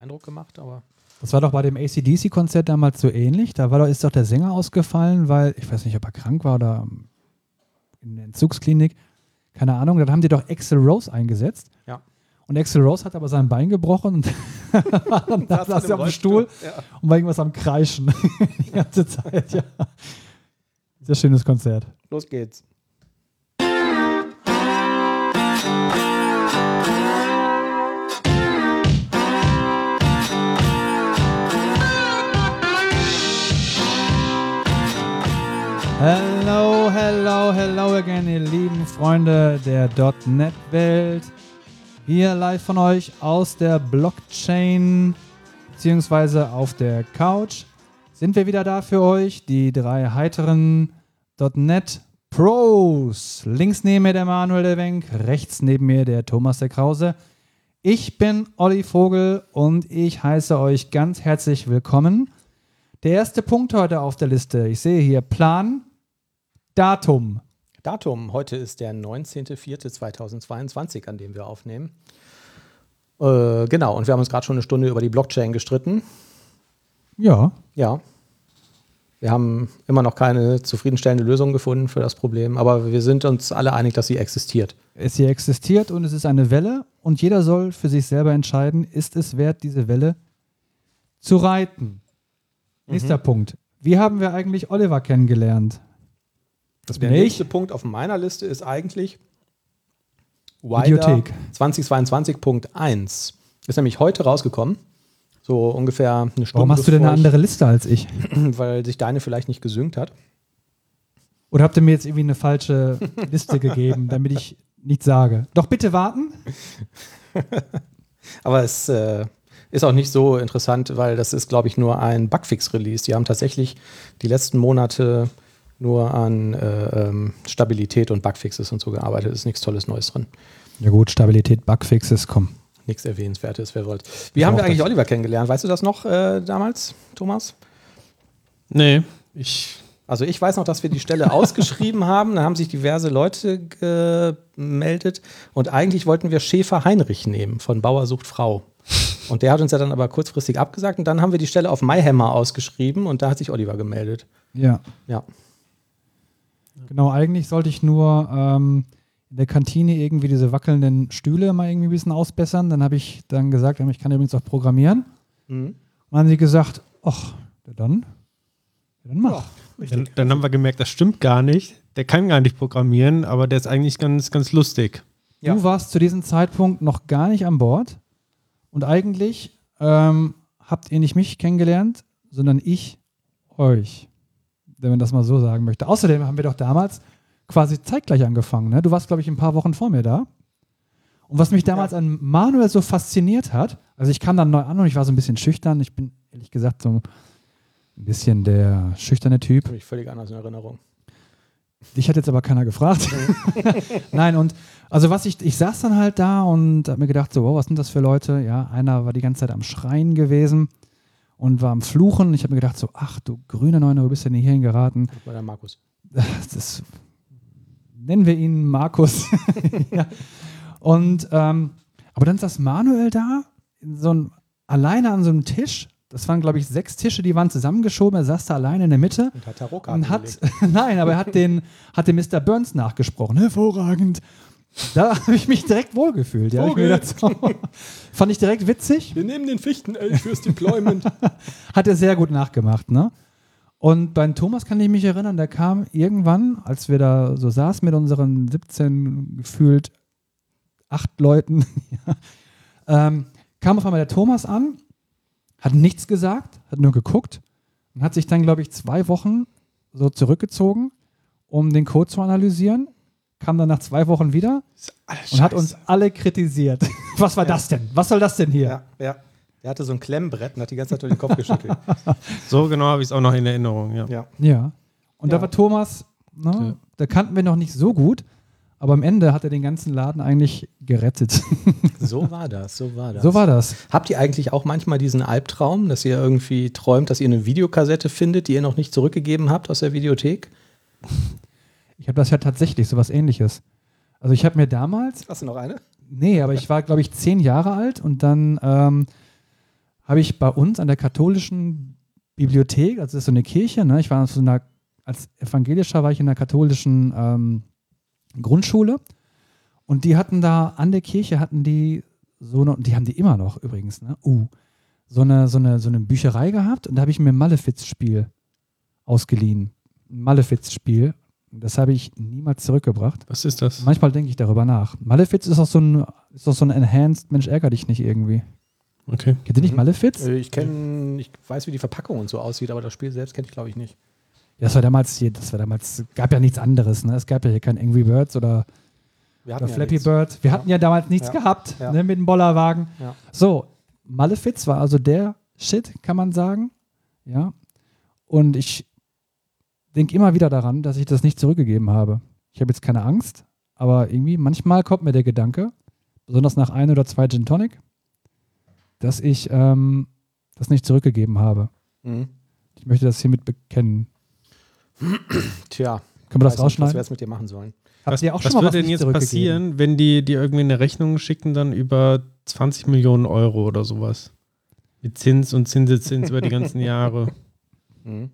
Eindruck gemacht, aber. Das war doch bei dem ACDC-Konzert damals so ähnlich. Da war doch, ist doch der Sänger ausgefallen, weil ich weiß nicht, ob er krank war oder in der Entzugsklinik. Keine Ahnung. Dann haben die doch Axel Rose eingesetzt. Ja. Und Axel Rose hat aber sein Bein gebrochen und dann Saß er auf dem Stuhl Ja. und war irgendwas am Kreischen die ganze Zeit. Ja. Sehr schönes Konzert. Los geht's. Hello, hello, hello again, ihr lieben Freunde der .NET-Welt. Hier live von euch aus der Blockchain beziehungsweise auf der Couch sind wir wieder da für euch, die drei heiteren .NET Pros. Links neben mir der Manuel der Wenk, rechts neben mir der Thomas der Krause. Ich bin Olli Vogel und ich heiße euch ganz herzlich willkommen. Der erste Punkt heute auf der Liste, ich sehe hier Plan, Datum. Datum, heute ist der 19.04.2022, an dem wir aufnehmen. Äh, genau, und wir haben uns gerade schon eine Stunde über die Blockchain gestritten. Ja, Ja. Wir haben immer noch keine zufriedenstellende Lösung gefunden für das Problem, aber wir sind uns alle einig, dass sie existiert. es hier existiert und es ist eine Welle und jeder soll für sich selber entscheiden, ist es wert, diese Welle zu reiten. Nächster Punkt. Wie haben wir eigentlich Oliver kennengelernt? Das Der bin ich. nächste Punkt auf meiner Liste ist eigentlich Videothek. 2022.1. Ist nämlich heute rausgekommen. So ungefähr eine Stunde. Warum hast du denn eine andere Liste als ich? ich, Weil sich deine vielleicht nicht gesynkt hat. Oder habt ihr mir jetzt irgendwie eine falsche Liste gegeben, damit ich nichts sage? Doch bitte warten. Aber es äh, ist auch nicht so interessant, weil das ist, glaube ich, nur ein Bugfix-Release. Die haben tatsächlich die letzten Monate nur an äh, ähm, Stabilität und Bugfixes und so gearbeitet. Ist nichts Tolles Neues drin. Ja gut, Stabilität, Bugfixes, komm. Nichts Erwähnenswertes, wer wollt. Wie haben wir eigentlich das. Oliver kennengelernt? Weißt du das noch äh, damals, Thomas? Nee, ich. Also ich weiß noch, dass wir die Stelle ausgeschrieben haben. Da haben sich diverse Leute gemeldet. Und eigentlich wollten wir Schäfer Heinrich nehmen von Bauer sucht Frau. Und der hat uns ja dann aber kurzfristig abgesagt. Und dann haben wir die Stelle auf MyHammer ausgeschrieben und da hat sich Oliver gemeldet. Ja. Ja. Genau, eigentlich sollte ich nur ähm, in der Kantine irgendwie diese wackelnden Stühle mal irgendwie ein bisschen ausbessern. Dann habe ich dann gesagt, ich kann übrigens auch programmieren. Mhm. Und dann haben sie gesagt, ach, ja dann, ja dann mach. Dann, dann haben wir gemerkt, das stimmt gar nicht. Der kann gar nicht programmieren, aber der ist eigentlich ganz, ganz lustig. Ja. Du warst zu diesem Zeitpunkt noch gar nicht an Bord und eigentlich ähm, habt ihr nicht mich kennengelernt, sondern ich euch, wenn man das mal so sagen möchte. Außerdem haben wir doch damals quasi zeitgleich angefangen. Ne? Du warst, glaube ich, ein paar Wochen vor mir da. Und was mich damals an Manuel so fasziniert hat, also ich kam dann neu an und ich war so ein bisschen schüchtern. Ich bin ehrlich gesagt so ein bisschen der schüchterne Typ. Habe ich völlig anders in Erinnerung. Dich hat jetzt aber keiner gefragt. Nein, und also was ich, ich saß dann halt da und habe mir gedacht, so, wow, was sind das für Leute? Ja, einer war die ganze Zeit am Schreien gewesen und war am Fluchen. Ich habe mir gedacht, so, ach du grüne Neune, wo bist du denn hierhin geraten? Das war der Markus. Das nennen wir ihn Markus. ja. Und ähm, aber dann saß Manuel da, so ein, alleine an so einem Tisch. Das waren, glaube ich, sechs Tische, die waren zusammengeschoben. Er saß da alleine in der Mitte Und hat Tarotkarten und hat, nein, aber er hat den, hat den Mr. Burns nachgesprochen. Hervorragend. Da habe ich mich direkt wohlgefühlt. Ja, hab ich gedacht, fand ich direkt witzig. Wir nehmen den Fichtenelch fürs Deployment. Hat er sehr gut nachgemacht, ne? Und beim Thomas kann ich mich erinnern, der kam irgendwann, als wir da so saßen mit unseren 17 gefühlt acht Leuten, ja, ähm, kam auf einmal der Thomas an, hat nichts gesagt, hat nur geguckt und hat sich dann, glaube ich, zwei Wochen so zurückgezogen, um den Code zu analysieren, kam dann nach zwei Wochen wieder und hat uns alle kritisiert. Was war das denn? Was soll das denn hier? ja, ja. Der hatte so ein Klemmbrett und hat die ganze Zeit durch den Kopf geschüttelt. So genau habe ich es auch noch in Erinnerung. Ja. ja. Ja. Und Ja. da war Thomas, ne, Ja. da kannten wir noch nicht so gut, aber am Ende hat er den ganzen Laden eigentlich gerettet. So war das, so war das. so war das. Habt ihr eigentlich auch manchmal diesen Albtraum, dass ihr irgendwie träumt, dass ihr eine Videokassette findet, die ihr noch nicht zurückgegeben habt aus der Videothek? Ich habe das ja tatsächlich, so was ähnliches. Also ich habe mir damals, Hast du noch eine? nee, aber ich war, glaube ich, zehn Jahre alt und dann ähm, habe ich bei uns an der katholischen Bibliothek, also das ist so eine Kirche, ne? ich war so einer, als Evangelischer war ich in einer katholischen ähm, Grundschule und die hatten da an der Kirche hatten die so eine, die haben die immer noch übrigens, ne? Uh, so eine, so eine, so eine Bücherei gehabt und da habe ich mir ein Malefiz-Spiel ausgeliehen. Ein Malefiz-Spiel. Das habe ich niemals zurückgebracht. Was ist das? Manchmal denke ich darüber nach. Malefiz ist auch so ein, ist auch so ein Enhanced, Mensch, ärger dich nicht irgendwie. Okay. Kennt ihr nicht Mhm. Malefiz? Äh, Ich kenne, ich weiß, wie die Verpackung und so aussieht, aber das Spiel selbst kenne ich, glaube ich, nicht. Ja, das war damals hier, das war damals, gab ja nichts anderes, ne? Es gab ja hier kein Angry Birds oder, Wir oder ja Flappy nichts. Bird. Wir Ja. hatten ja damals nichts Ja. gehabt, Ja. ne, mit dem Bollerwagen. Ja. So, Malefiz war also der Shit, kann man sagen. Ja. Und ich denke immer wieder daran, dass ich das nicht zurückgegeben habe. Ich habe jetzt keine Angst, aber irgendwie manchmal kommt mir der Gedanke, besonders nach ein oder zwei Gin Tonic, dass ich ähm, das nicht zurückgegeben habe. Mhm. Ich möchte das hiermit bekennen. Tja, Können wir das weiß nicht, was wir rausschneiden? jetzt mit dir machen sollen. Habt Was, ihr auch was schon mal würde was denn jetzt passieren, wenn die dir irgendwie eine Rechnung schicken, dann über 20 Millionen Euro oder sowas? Mit Zins und Zinseszins über die ganzen Jahre. Mhm.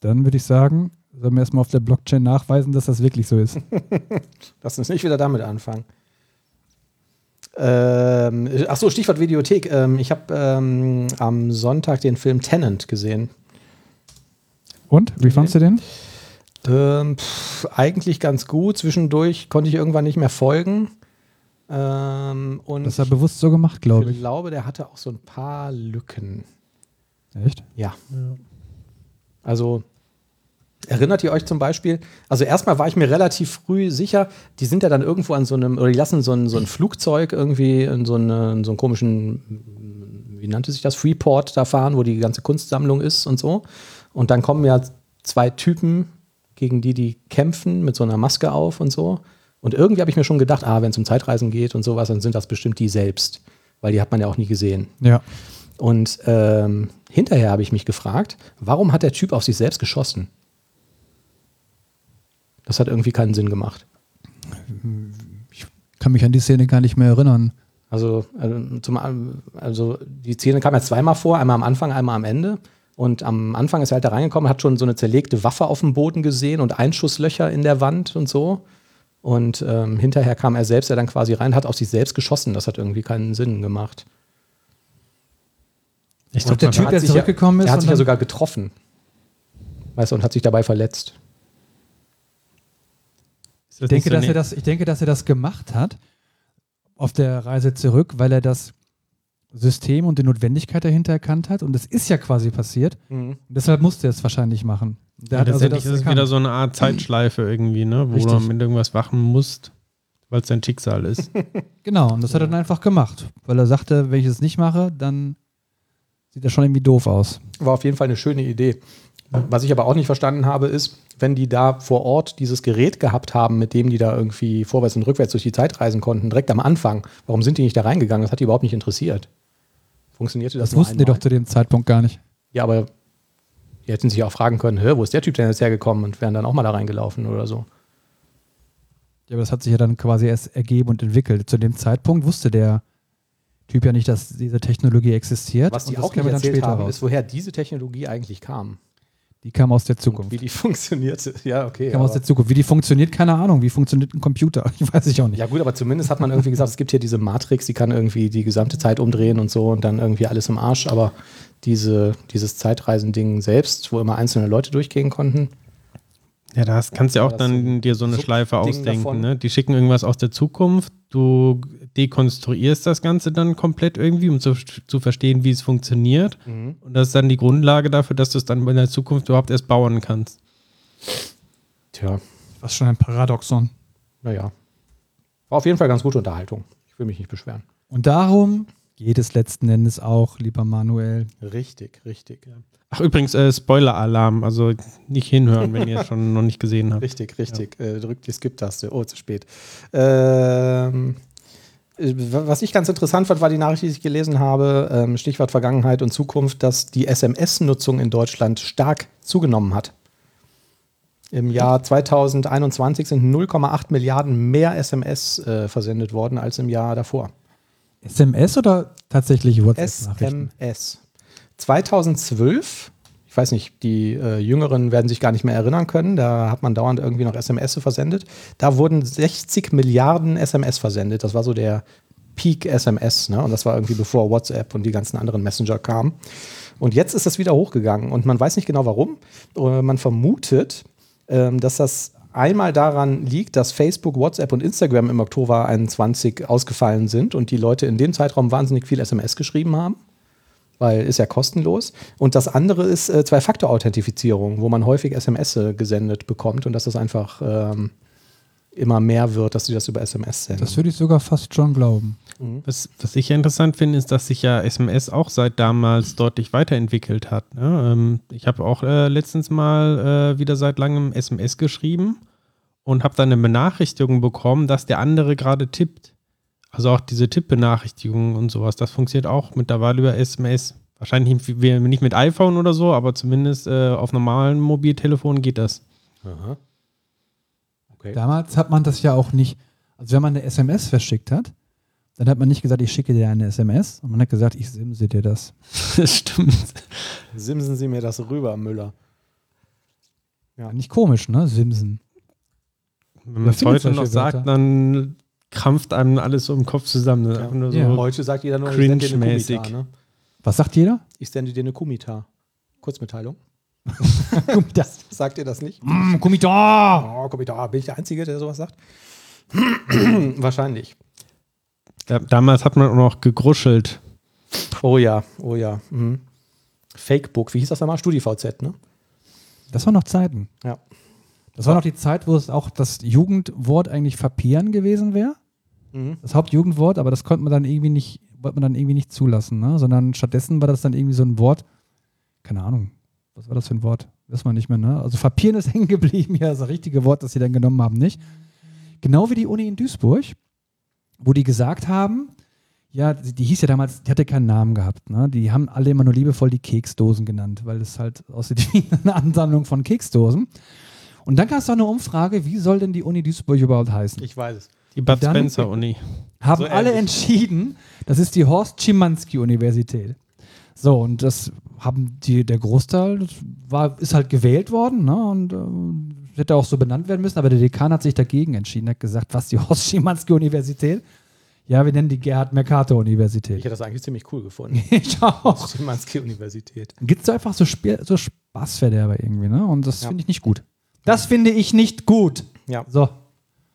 Dann würde ich sagen, sollen wir erstmal auf der Blockchain nachweisen, dass das wirklich so ist. Lass uns nicht wieder damit anfangen. Ähm, ach so, Stichwort Videothek. Ähm, ich habe ähm, am Sonntag den Film Tenant gesehen. Und, wie fandst du den? Ähm, pff, eigentlich ganz gut. Zwischendurch konnte ich irgendwann nicht mehr folgen. Ähm, und Das war bewusst so gemacht, glaube ich ich. glaube, der hatte auch so ein paar Lücken. Echt? Ja. Also erinnert ihr euch zum Beispiel, also erstmal war ich mir relativ früh sicher, die sind ja dann irgendwo an so einem, oder die lassen so ein, so ein Flugzeug irgendwie in so, eine, in so einen komischen, wie nannte sich das, Freeport da fahren, wo die ganze Kunstsammlung ist und so. Und dann kommen ja zwei Typen, gegen die die kämpfen, mit so einer Maske auf und so. Und irgendwie habe ich mir schon gedacht, ah, wenn es um Zeitreisen geht und sowas, dann sind das bestimmt die selbst. Weil die hat man ja auch nie gesehen. Ja. Und ähm, hinterher habe ich mich gefragt, warum hat der Typ auf sich selbst geschossen? Das hat irgendwie keinen Sinn gemacht. Kann mich an die Szene gar nicht mehr erinnern. Also, äh, zum, also die Szene kam ja zweimal vor, einmal am Anfang, einmal am Ende. Und am Anfang ist er halt da reingekommen, hat schon so eine zerlegte Waffe auf dem Boden gesehen und Einschusslöcher in der Wand und so. Und ähm, hinterher kam er selbst ja dann quasi rein, hat auf sich selbst geschossen. Das hat irgendwie keinen Sinn gemacht. Ich Und der Typ, der sich zurückgekommen ja, ist Er hat sich ja sogar getroffen. Weißt du, und hat sich dabei verletzt. Ich denke, dass er das, ich denke, dass er das gemacht hat auf der Reise zurück, weil er das System und die Notwendigkeit dahinter erkannt hat. Und das ist ja quasi passiert. Und deshalb musste er es wahrscheinlich machen. Der Ja, hat also letztendlich das ist es wieder so eine Art Zeitschleife irgendwie, ne? wo Richtig. du mit irgendwas wachen musst, weil es dein Schicksal ist. Genau, und das hat er dann einfach gemacht. Weil er sagte, wenn ich es nicht mache, dann sieht er schon irgendwie doof aus. War auf jeden Fall eine schöne Idee. Was ich aber auch nicht verstanden habe, ist, wenn die da vor Ort dieses Gerät gehabt haben, mit dem die da irgendwie vorwärts und rückwärts durch die Zeit reisen konnten, direkt am Anfang, warum sind die nicht da reingegangen? Das hat die überhaupt nicht interessiert. Funktionierte das, Das wussten die doch zu dem Zeitpunkt gar nicht. Ja, aber die hätten sich auch fragen können, wo ist der Typ denn jetzt hergekommen und wären dann auch mal da reingelaufen oder so. Ja, aber das hat sich ja dann quasi erst ergeben und entwickelt. Zu dem Zeitpunkt wusste der Typ ja nicht, dass diese Technologie existiert. Was die Und auch nicht erzählt haben, raus. ist, woher diese Technologie eigentlich kam. Die kam aus der Und Zukunft. wie die funktionierte. Ja, okay. kam aus der Zukunft. Wie die funktioniert, keine Ahnung. Wie funktioniert ein Computer? Ich weiß ich auch nicht. Ja gut, aber zumindest hat man irgendwie gesagt, es gibt hier diese Matrix, die kann irgendwie die gesamte Zeit umdrehen und so und dann irgendwie alles im Arsch. Aber diese, dieses Zeitreisending selbst, wo immer einzelne Leute durchgehen konnten, Ja, das kannst du ja auch dann so dir so eine Subding Schleife ausdenken. Ne? Die schicken irgendwas aus der Zukunft, du dekonstruierst das Ganze dann komplett irgendwie, um zu, zu verstehen, wie es funktioniert. Und das ist dann die Grundlage dafür, dass du es dann in der Zukunft überhaupt erst bauen kannst. tja, Was schon ein Paradoxon. naja. War auf jeden Fall ganz gute Unterhaltung. Ich will mich nicht beschweren. Und darum geht es letzten Endes auch, lieber Manuel. Richtig, richtig. Ach, übrigens, äh, Spoiler-Alarm, also nicht hinhören, wenn ihr es schon noch nicht gesehen habt. Richtig, richtig. Äh, drückt die Skip-Taste. Oh, zu spät. Ähm, äh, was ich ganz interessant fand, war die Nachricht, die ich gelesen habe, ähm, Stichwort Vergangenheit und Zukunft, dass die SMS-Nutzung in Deutschland stark zugenommen hat. Im Jahr 2021 sind 0,8 Milliarden mehr SMS äh, versendet worden als im Jahr davor. SMS oder tatsächlich WhatsApp-Nachrichten? SMS. 2012, ich weiß nicht, die äh, Jüngeren werden sich gar nicht mehr erinnern können, da hat man dauernd irgendwie noch SMS versendet. Da wurden 60 Milliarden SMS versendet. Das war so der Peak SMS, ne? Und das war irgendwie bevor WhatsApp und die ganzen anderen Messenger kamen. Und jetzt ist das wieder hochgegangen und man weiß nicht genau warum. Äh, Man vermutet, ähm, dass das einmal daran liegt, dass Facebook, WhatsApp und Instagram im Oktober 21 ausgefallen sind und die Leute in dem Zeitraum wahnsinnig viel SMS geschrieben haben, weil ist ja kostenlos. Und das andere ist äh, Zwei-Faktor-Authentifizierung, wo man häufig SMS -e gesendet bekommt und dass das einfach ähm, immer mehr wird, dass sie das über SMS senden. Das würde ich sogar fast schon glauben. Was, was ich ja interessant finde, ist, dass sich ja SMS auch seit damals deutlich weiterentwickelt hat. Ne? Ähm, ich habe auch äh, letztens mal äh, wieder seit langem SMS geschrieben und habe dann eine Benachrichtigung bekommen, dass der andere gerade tippt. Also auch diese Tippbenachrichtigungen und sowas, das funktioniert auch mittlerweile über SMS. Wahrscheinlich nicht- nicht mit iPhone oder so, aber zumindest äh, auf normalen Mobiltelefonen geht das. Aha. Okay. Damals hat man das ja auch nicht, also wenn man eine SMS verschickt hat, dann hat man nicht gesagt, ich schicke dir eine SMS, und man hat gesagt, ich simse dir das. Das stimmt. Simsen Sie mir das rüber, Müller. Ja. Nicht komisch, ne? Simsen. Wenn man es heute noch sagt, dann krampft einem alles so im Kopf zusammen. Ist einfach nur so Ja. Heute sagt jeder nur, ich sende dir eine Cringe-mäßig. Kumita. Ne? Was sagt jeder? Ich sende dir eine Kumita. Kurzmitteilung. das. Sagt ihr das nicht? Mm, Kumita! Oh, Kumita, bin ich der Einzige, der sowas sagt? Wahrscheinlich. Da, damals hat man auch noch gegruschelt. Oh ja, oh ja. Mhm. Fakebook, wie hieß das nochmal? StudiVZ, ne? Das waren noch Zeiten. Ja. Das war noch die Zeit, wo es auch das Jugendwort eigentlich verpieren gewesen wäre. Mhm. Das Hauptjugendwort, aber das konnte man dann irgendwie nicht, wollte man dann irgendwie nicht zulassen, ne? Sondern stattdessen war das dann irgendwie so ein Wort, keine Ahnung, was war das für ein Wort? Weiß man nicht mehr, ne? Also verpieren ist hängen geblieben, ja, das richtige Wort, das sie dann genommen haben, nicht. Genau wie die Uni in Duisburg, wo die gesagt haben, ja, die, die hieß ja damals, die hatte keinen Namen gehabt, ne? Die haben alle immer nur liebevoll die Keksdosen genannt, weil es halt aussieht wie eine Ansammlung von Keksdosen. Und dann gab es doch eine Umfrage, wie soll denn die Uni Duisburg überhaupt heißen? Ich weiß es. Die Bud Spencer Uni. haben So alle entschieden, das ist die Horst Schimanski Universität. So, und das haben die, der Großteil war, ist halt gewählt worden, ne? Und äh, hätte auch so benannt werden müssen, aber der Dekan hat sich dagegen entschieden, hat gesagt, was die Horst Schimanski Universität? Ja, wir nennen die Gerhard Mercator Ich Universität. hätte das eigentlich ziemlich cool gefunden. Ich auch. Schimanski Universität. Gibt es so einfach so, Spiel, so Spaßverderber irgendwie, ne? Und das Ja. finde ich nicht gut. Das finde ich nicht gut. Ja. So.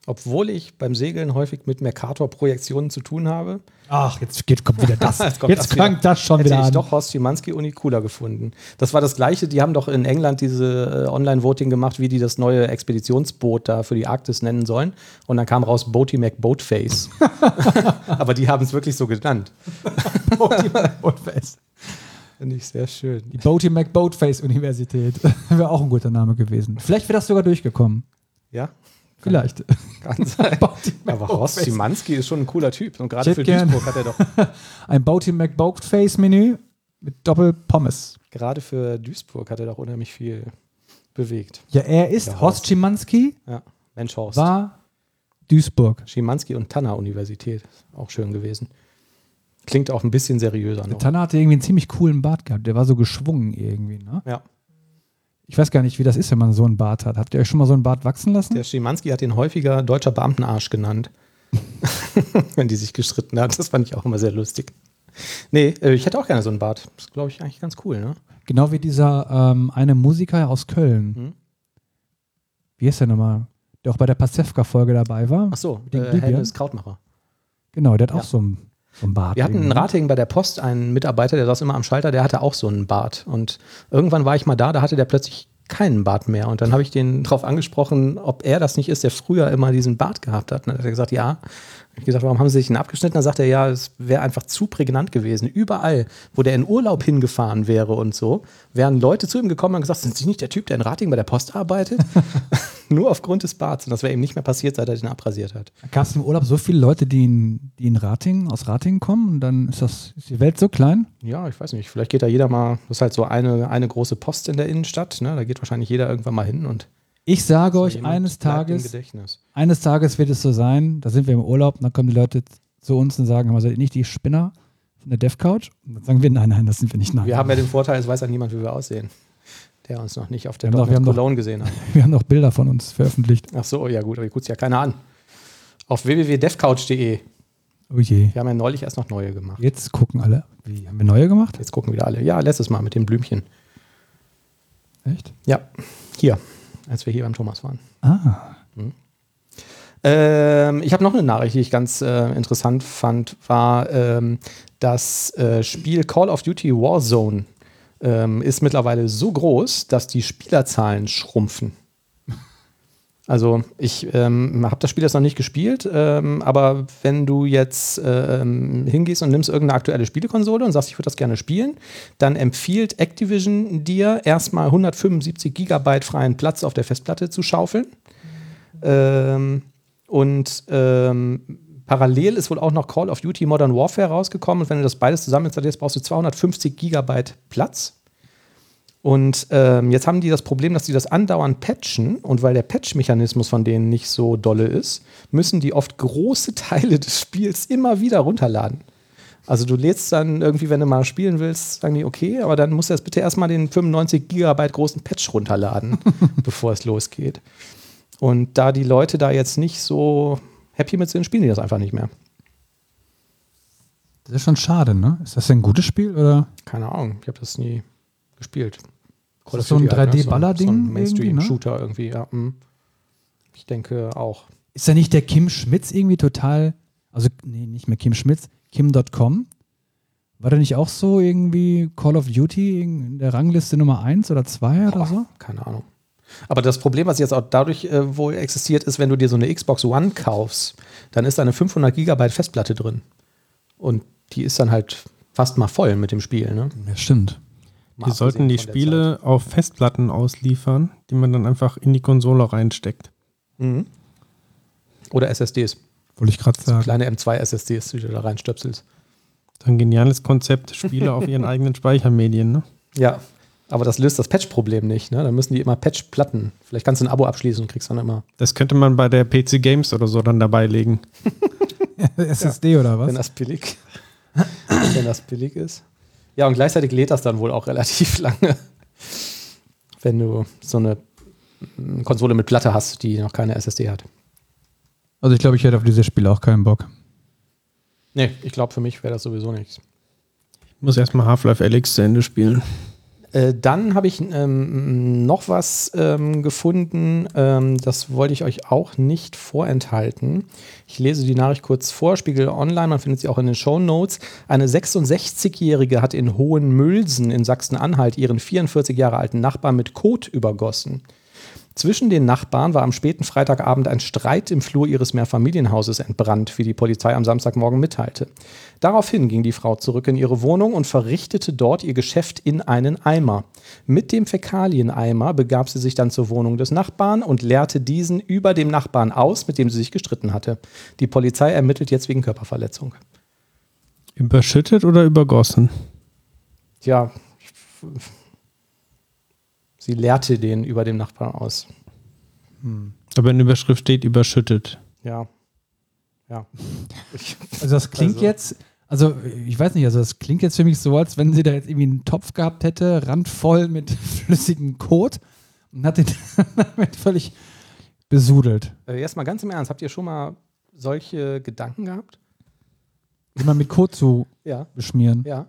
Obwohl ich beim Segeln häufig mit Mercator-Projektionen zu tun habe, Ach, jetzt geht, kommt wieder das. Jetzt jetzt kommt das fängt wieder. das schon hätte wieder ich an. doch Horst Schimanski-Uni cooler gefunden. Das war das Gleiche, die haben doch in England diese äh, Online-Voting gemacht, wie die das neue Expeditionsboot da für die Arktis nennen sollen. Und dann kam raus Boaty McBoatface. Aber die haben es wirklich so genannt. Boatface. Finde ich sehr schön. Die Boaty McBoatface Universität. wäre auch ein guter Name gewesen. Vielleicht wäre das sogar durchgekommen. Ja, Vielleicht. kann sein. Aber Horst. Schimanski ist schon ein cooler Typ. Und gerade für gern- Duisburg hat er doch, Ein Boaty McBoatface Menü mit Doppel-Pommes. gerade für Duisburg hat er doch unheimlich viel bewegt. Ja, er ist, Ja, Horst Horst. Schimanski Ja, Mensch Horst. war Duisburg. Schimanski und Tanner Universität. Auch schön gewesen. Klingt auch ein bisschen seriöser. Tanner hatte irgendwie einen ziemlich coolen Bart gehabt. Der war so geschwungen irgendwie. Ne? Ja. Ich weiß gar nicht, wie das ist, wenn man so einen Bart hat. Habt ihr euch schon mal so einen Bart wachsen lassen? Der Schimanski hat ihn häufiger deutscher Beamtenarsch genannt. Wenn die sich gestritten hat. Das fand ich auch immer sehr lustig. Nee, äh, ich hätte auch gerne so einen Bart. Das glaube ich eigentlich ganz cool, ne? Genau wie dieser ähm, eine Musiker aus Köln. Hm? Wie ist der nochmal? Der auch bei der Pasewka-Folge dabei war. Ach so, Den äh? Helmes Krautmacher. Genau, der hat Ja. auch so einen, einen Bart. Wir hatten in irgendwie. Ratingen bei der Post einen Mitarbeiter, der saß immer am Schalter, der hatte auch so einen Bart. Und irgendwann war ich mal da, da hatte der plötzlich keinen Bart mehr. Und dann habe ich den darauf angesprochen, ob er das nicht ist, der früher immer diesen Bart gehabt hat. Und dann hat er gesagt, ja. Ich habe gesagt, warum haben sie sich ihn abgeschnitten? Dann sagt er, ja, es wäre einfach zu prägnant gewesen. Überall, wo der in Urlaub hingefahren wäre und so, wären Leute zu ihm gekommen und gesagt, sind Sie nicht der Typ, der in Ratingen bei der Post arbeitet? Nur aufgrund des Barts. Und das wäre ihm nicht mehr passiert, seit er den abrasiert hat. Gab es im Urlaub so viele Leute, die in, die in Ratingen, aus Ratingen kommen und dann ist, das, ist die Welt so klein? Ja, ich weiß nicht. Vielleicht geht da jeder mal, das ist halt so eine, eine große Post in der Innenstadt. Ne? Da geht wahrscheinlich jeder irgendwann mal hin und Ich sage euch, jemand eines Tages, eines Tages wird es so sein, da sind wir im Urlaub und dann kommen die Leute zu uns und sagen, aber seid ihr nicht die Spinner von der Dev Couch? Und dann sagen wir, nein, nein, das sind wir nicht. Nein. Wir haben ja den Vorteil, es weiß ja niemand, wie wir aussehen. Der uns noch nicht auf der haben doch- Cologne gesehen hat. wir haben noch Bilder von uns veröffentlicht. Ach so, ja gut, aber guckt ja keiner an. Auf www.devcouch.de. Oh je. Wir haben ja neulich erst noch neue gemacht. Jetzt gucken alle. Wie, haben wir neue gemacht? Jetzt gucken wieder alle. Ja, letztes Mal mit dem Blümchen. Echt? Ja, hier, als wir hier beim Thomas waren. Ah. Ähm, ich habe noch eine Nachricht, die ich ganz äh, interessant fand, war ähm, das äh, Spiel Call of Duty Warzone ähm, ist mittlerweile so groß, dass die Spielerzahlen schrumpfen. Also ich ähm, habe das Spiel jetzt noch nicht gespielt, ähm, aber wenn du jetzt ähm, hingehst und nimmst irgendeine aktuelle Spielekonsole und sagst, ich würde das gerne spielen, dann empfiehlt Activision dir erstmal 175 Gigabyte freien Platz auf der Festplatte zu schaufeln. Ähm, und ähm, parallel ist wohl auch noch Call of Duty Modern Warfare rausgekommen. Und wenn du das beides zusammen installierst, brauchst du 250 Gigabyte Platz. Und ähm, jetzt haben die das Problem, dass die das andauernd patchen. Und weil der Patch-Mechanismus von denen nicht so dolle ist, müssen die oft große Teile des Spiels immer wieder runterladen. Also du lädst dann irgendwie, wenn du mal spielen willst, sagen die, okay, aber dann musst du jetzt bitte erstmal den 95 Gigabyte großen Patch runterladen, bevor es losgeht. Und da die Leute da jetzt nicht so happy mit sind, spielen die das einfach nicht mehr. Das ist schon schade, ne? Ist das denn ein gutes Spiel oder? Keine Ahnung, ich habe das nie gespielt. Ist das so ein Duty halt, ne? 3D-Baller-Ding So ein irgendwie, ne? Mainstream-Shooter irgendwie, ja. mm. Ich denke auch. Ist da nicht der Kim Schmitz irgendwie total, also nee, nicht mehr Kim Schmitz, Kim.com? War der nicht auch so irgendwie Call of Duty in der Rangliste Nummer 1 oder 2 oder so? Keine Ahnung. Aber das Problem, was jetzt auch dadurch äh, wohl existiert, ist, wenn du dir so eine Xbox One kaufst, dann ist da eine 500 Gigabyte Festplatte drin. Und die ist dann halt fast mal voll mit dem Spiel. Ne? Ja, stimmt. Mal Die sollten die Spiele auf Festplatten ausliefern, die man dann einfach in die Konsole reinsteckt. Mhm. Oder SSDs. Wollte ich gerade sagen. Kleine M2-SSDs, die du da reinstöpselst. So ein geniales Konzept, Spiele auf ihren eigenen Speichermedien. Ne? Ja, aber das löst das Patch-Problem nicht. Ne? Dann müssen die immer Patch-Platten. Vielleicht kannst du ein Abo abschließen und kriegst dann immer, Das könnte man bei der PC Games oder so dann dabei legen. SSD oder was? wenn das billig, wenn das billig ist. Ja, und gleichzeitig lädt das dann wohl auch relativ lange, wenn du so eine Konsole mit Platte hast, die noch keine SSD hat. Also ich glaube, ich hätte auf dieses Spiel auch keinen Bock. Nee, ich glaube, für mich wäre das sowieso nichts. Ich muss erstmal Half-Life Alyx zu Ende spielen. Äh, dann habe ich ähm, noch was ähm, gefunden, ähm, das wollte ich euch auch nicht vorenthalten. Ich lese die Nachricht kurz vor, Spiegel Online, man findet sie auch in den Show Notes. Eine 66-Jährige hat in Hohenmülsen in Sachsen-Anhalt ihren 44 Jahre alten Nachbarn mit Kot übergossen. Zwischen den Nachbarn war am späten Freitagabend ein Streit im Flur ihres Mehrfamilienhauses entbrannt, wie die Polizei am Samstagmorgen mitteilte. Daraufhin ging die Frau zurück in ihre Wohnung und verrichtete dort ihr Geschäft in einen Eimer. Mit dem Fäkalieneimer begab sie sich dann zur Wohnung des Nachbarn und leerte diesen über dem Nachbarn aus, mit dem sie sich gestritten hatte. Die Polizei ermittelt jetzt wegen Körperverletzung. Überschüttet oder übergossen? Ja, sie leerte den über dem Nachbarn aus. Aber in der Überschrift steht überschüttet. Ja. Ja. Ich, Also das klingt Also- jetzt, also ich weiß nicht, also das klingt jetzt für mich so, als wenn sie da jetzt irgendwie einen Topf gehabt hätte, randvoll mit flüssigem Kot und hat den damit völlig besudelt. äh, jetzt mal ganz im Ernst, habt ihr schon mal solche Gedanken gehabt? Immer mit Kot zu Ja, beschmieren. ja.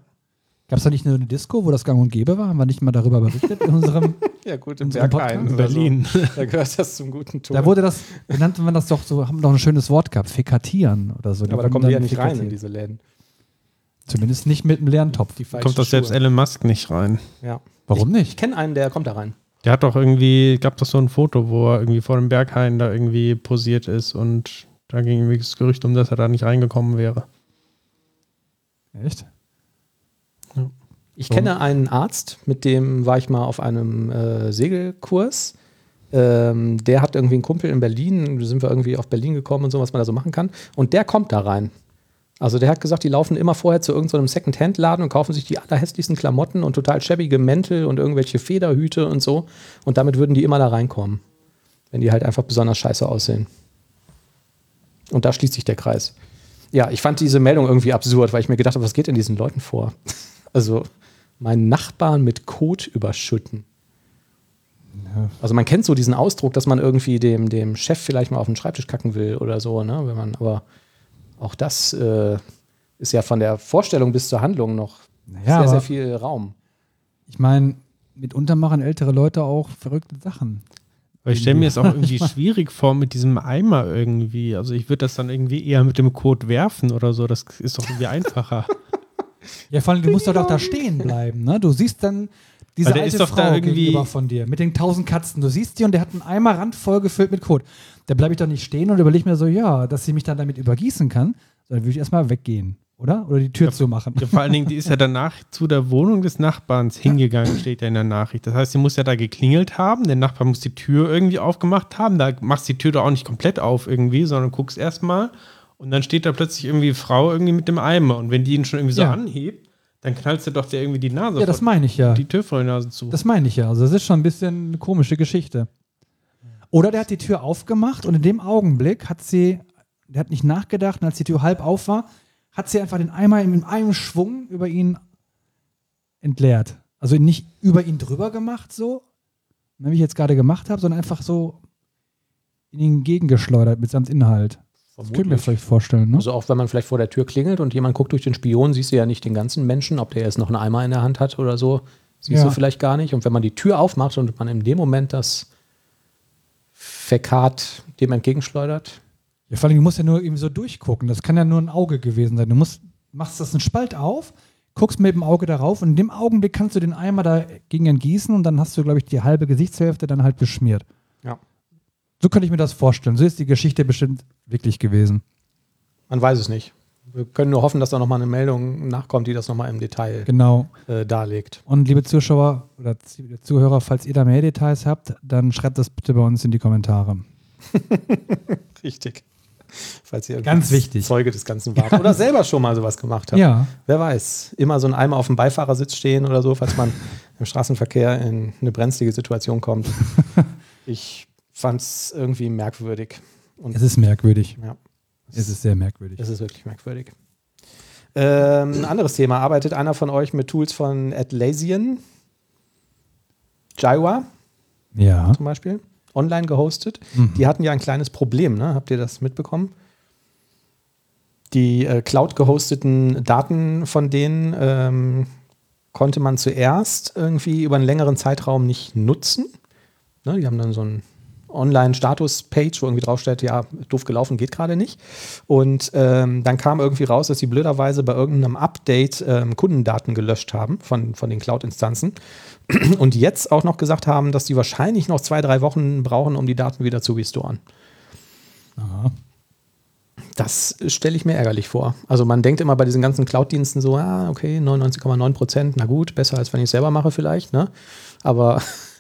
Gab es da nicht nur eine Disco, wo das gang und gäbe war? Haben wir nicht mal darüber berichtet in unserem. Ja, gut, In im so einem Berghain. Podcast? oder Berlin. So. Da gehört das zum guten Ton. Da wurde das, wie nannte man das doch so, haben doch ein schönes Wort gehabt, fäkatieren oder so. aber da kommen die ja nicht rein in diese Läden. Zumindest nicht mit einem leeren Topf. Kommt doch selbst. Elon Musk nicht rein. Ja. Warum Ich nicht? kenne einen, der kommt da rein. Der hat doch irgendwie, gab doch so ein Foto, wo er irgendwie vor dem Berghain da irgendwie posiert ist und da ging irgendwie das Gerücht um, dass er da nicht reingekommen wäre. Echt? Ich kenne einen Arzt, mit dem war ich mal auf einem äh, Segelkurs. Ähm, der hat irgendwie einen Kumpel in Berlin, da sind wir irgendwie auf Berlin gekommen und so, was man da so machen kann. Und der kommt da rein. Also der hat gesagt, die laufen immer vorher zu irgendeinem Second-Hand-Laden und kaufen sich die allerhässlichsten Klamotten und total schäbige Mäntel und irgendwelche Federhüte und so. Und damit würden die immer da reinkommen. Wenn die halt einfach besonders scheiße aussehen. Und da schließt sich der Kreis. Ja, ich fand diese Meldung irgendwie absurd, weil ich mir gedacht habe, was geht denn diesen Leuten vor? Also, meinen Nachbarn mit Kot überschütten. Also man kennt so diesen Ausdruck, dass man irgendwie dem, dem Chef vielleicht mal auf den Schreibtisch kacken will oder so, ne? Wenn man, aber auch das äh, ist ja von der Vorstellung bis zur Handlung noch Naja, sehr, sehr viel Raum. Ich meine, mitunter machen ältere Leute auch verrückte Sachen. Aber ich stelle mir es auch irgendwie schwierig vor mit diesem Eimer irgendwie. Also ich würde das dann irgendwie eher mit dem Code werfen oder so. Das ist doch irgendwie einfacher. Ja, vor allem, du musst doch doch da stehen bleiben, ne? Du siehst dann diese Weil der alte ist doch Frau da irgendwie- gegenüber von dir mit den tausend Katzen. Du siehst die und der hat einen Eimer randvoll gefüllt mit Kot. Da bleibe ich doch nicht stehen und überlege mir so, ja, dass sie mich dann damit übergießen kann. Sondern würde ich erstmal weggehen, oder? Oder die Tür zumachen. Ja, vor allen Dingen, die ist ja danach zu der Wohnung des Nachbarns hingegangen, steht ja in der Nachricht. Das heißt, sie muss ja da geklingelt haben, der Nachbar muss die Tür irgendwie aufgemacht haben. Da machst du die Tür doch auch nicht komplett auf irgendwie, sondern guckst erstmal und dann steht da plötzlich irgendwie Frau irgendwie mit dem Eimer. Und wenn die ihn schon irgendwie so Ja. anhebt, dann knallst du doch dir irgendwie die Nase Ja, das meine ich ja. die Tür vor die Nase zu. Das meine ich ja. Also, das ist schon ein bisschen eine komische Geschichte. Oder der hat die Tür aufgemacht und in dem Augenblick hat sie, der hat nicht nachgedacht und als die Tür halb auf war, hat sie einfach den Eimer in einem Schwung über ihn entleert. Also nicht über ihn drüber gemacht, so, wie ich jetzt gerade gemacht habe, sondern einfach so in ihn gegengeschleudert mitsamt Inhalt. Das könnte ich mir vielleicht vorstellen, ne? Also auch wenn man vielleicht vor der Tür klingelt und jemand guckt durch den Spion, siehst du ja nicht den ganzen Menschen, ob der jetzt noch einen Eimer in der Hand hat oder so, siehst Ja. du vielleicht gar nicht. Und wenn man die Tür aufmacht und man in dem Moment das Fäkat dem entgegenschleudert, Ja, vor allem, du musst ja nur irgendwie so durchgucken. Das kann ja nur ein Auge gewesen sein. Du musst, machst das einen Spalt auf, guckst mit dem Auge darauf und in dem Augenblick kannst du den Eimer dagegen entgießen und dann hast du, glaube ich, die halbe Gesichtshälfte dann halt beschmiert. Ja. So könnte ich mir das vorstellen. So ist die Geschichte bestimmt wirklich gewesen. man weiß es nicht. Wir können nur hoffen, dass da nochmal eine Meldung nachkommt, die das nochmal im Detail Genau. äh, darlegt. Und liebe Zuschauer oder Zuhörer, falls ihr da mehr Details habt, dann schreibt das bitte bei uns in die Kommentare. Richtig. Falls ihr Ganz wichtig. Zeuge des Ganzen wart. Oder selber schon mal sowas gemacht habt. Ja. Wer weiß. Immer so ein Eimer auf dem Beifahrersitz stehen oder so, falls man im Straßenverkehr in eine brenzlige Situation kommt. Ich fand es irgendwie merkwürdig. Und Es ist merkwürdig. ja, Es ist sehr merkwürdig. es ist wirklich merkwürdig. Ähm, ein anderes Thema. Arbeitet einer von euch mit Tools von Atlassian? Jaiwa Ja. zum Beispiel? Online gehostet. Mhm. Die hatten ja ein kleines Problem, ne? Habt ihr das mitbekommen? Die äh, Cloud gehosteten Daten von denen ähm, konnte man zuerst irgendwie über einen längeren Zeitraum nicht nutzen. Ne? Die haben dann so ein Online-Status-Page, wo irgendwie draufsteht, ja, doof gelaufen, geht gerade nicht. Und ähm, dann kam irgendwie raus, dass sie blöderweise bei irgendeinem Update ähm, Kundendaten gelöscht haben von, von den Cloud-Instanzen. Und jetzt auch noch gesagt haben, dass die wahrscheinlich noch zwei, drei Wochen brauchen, um die Daten wieder zu restoren. Aha. Das stelle ich mir ärgerlich vor. Also man denkt immer bei diesen ganzen Cloud-Diensten so, ah, okay, 99,9 Prozent, na gut, besser als wenn ich es selber mache vielleicht, ne? Aber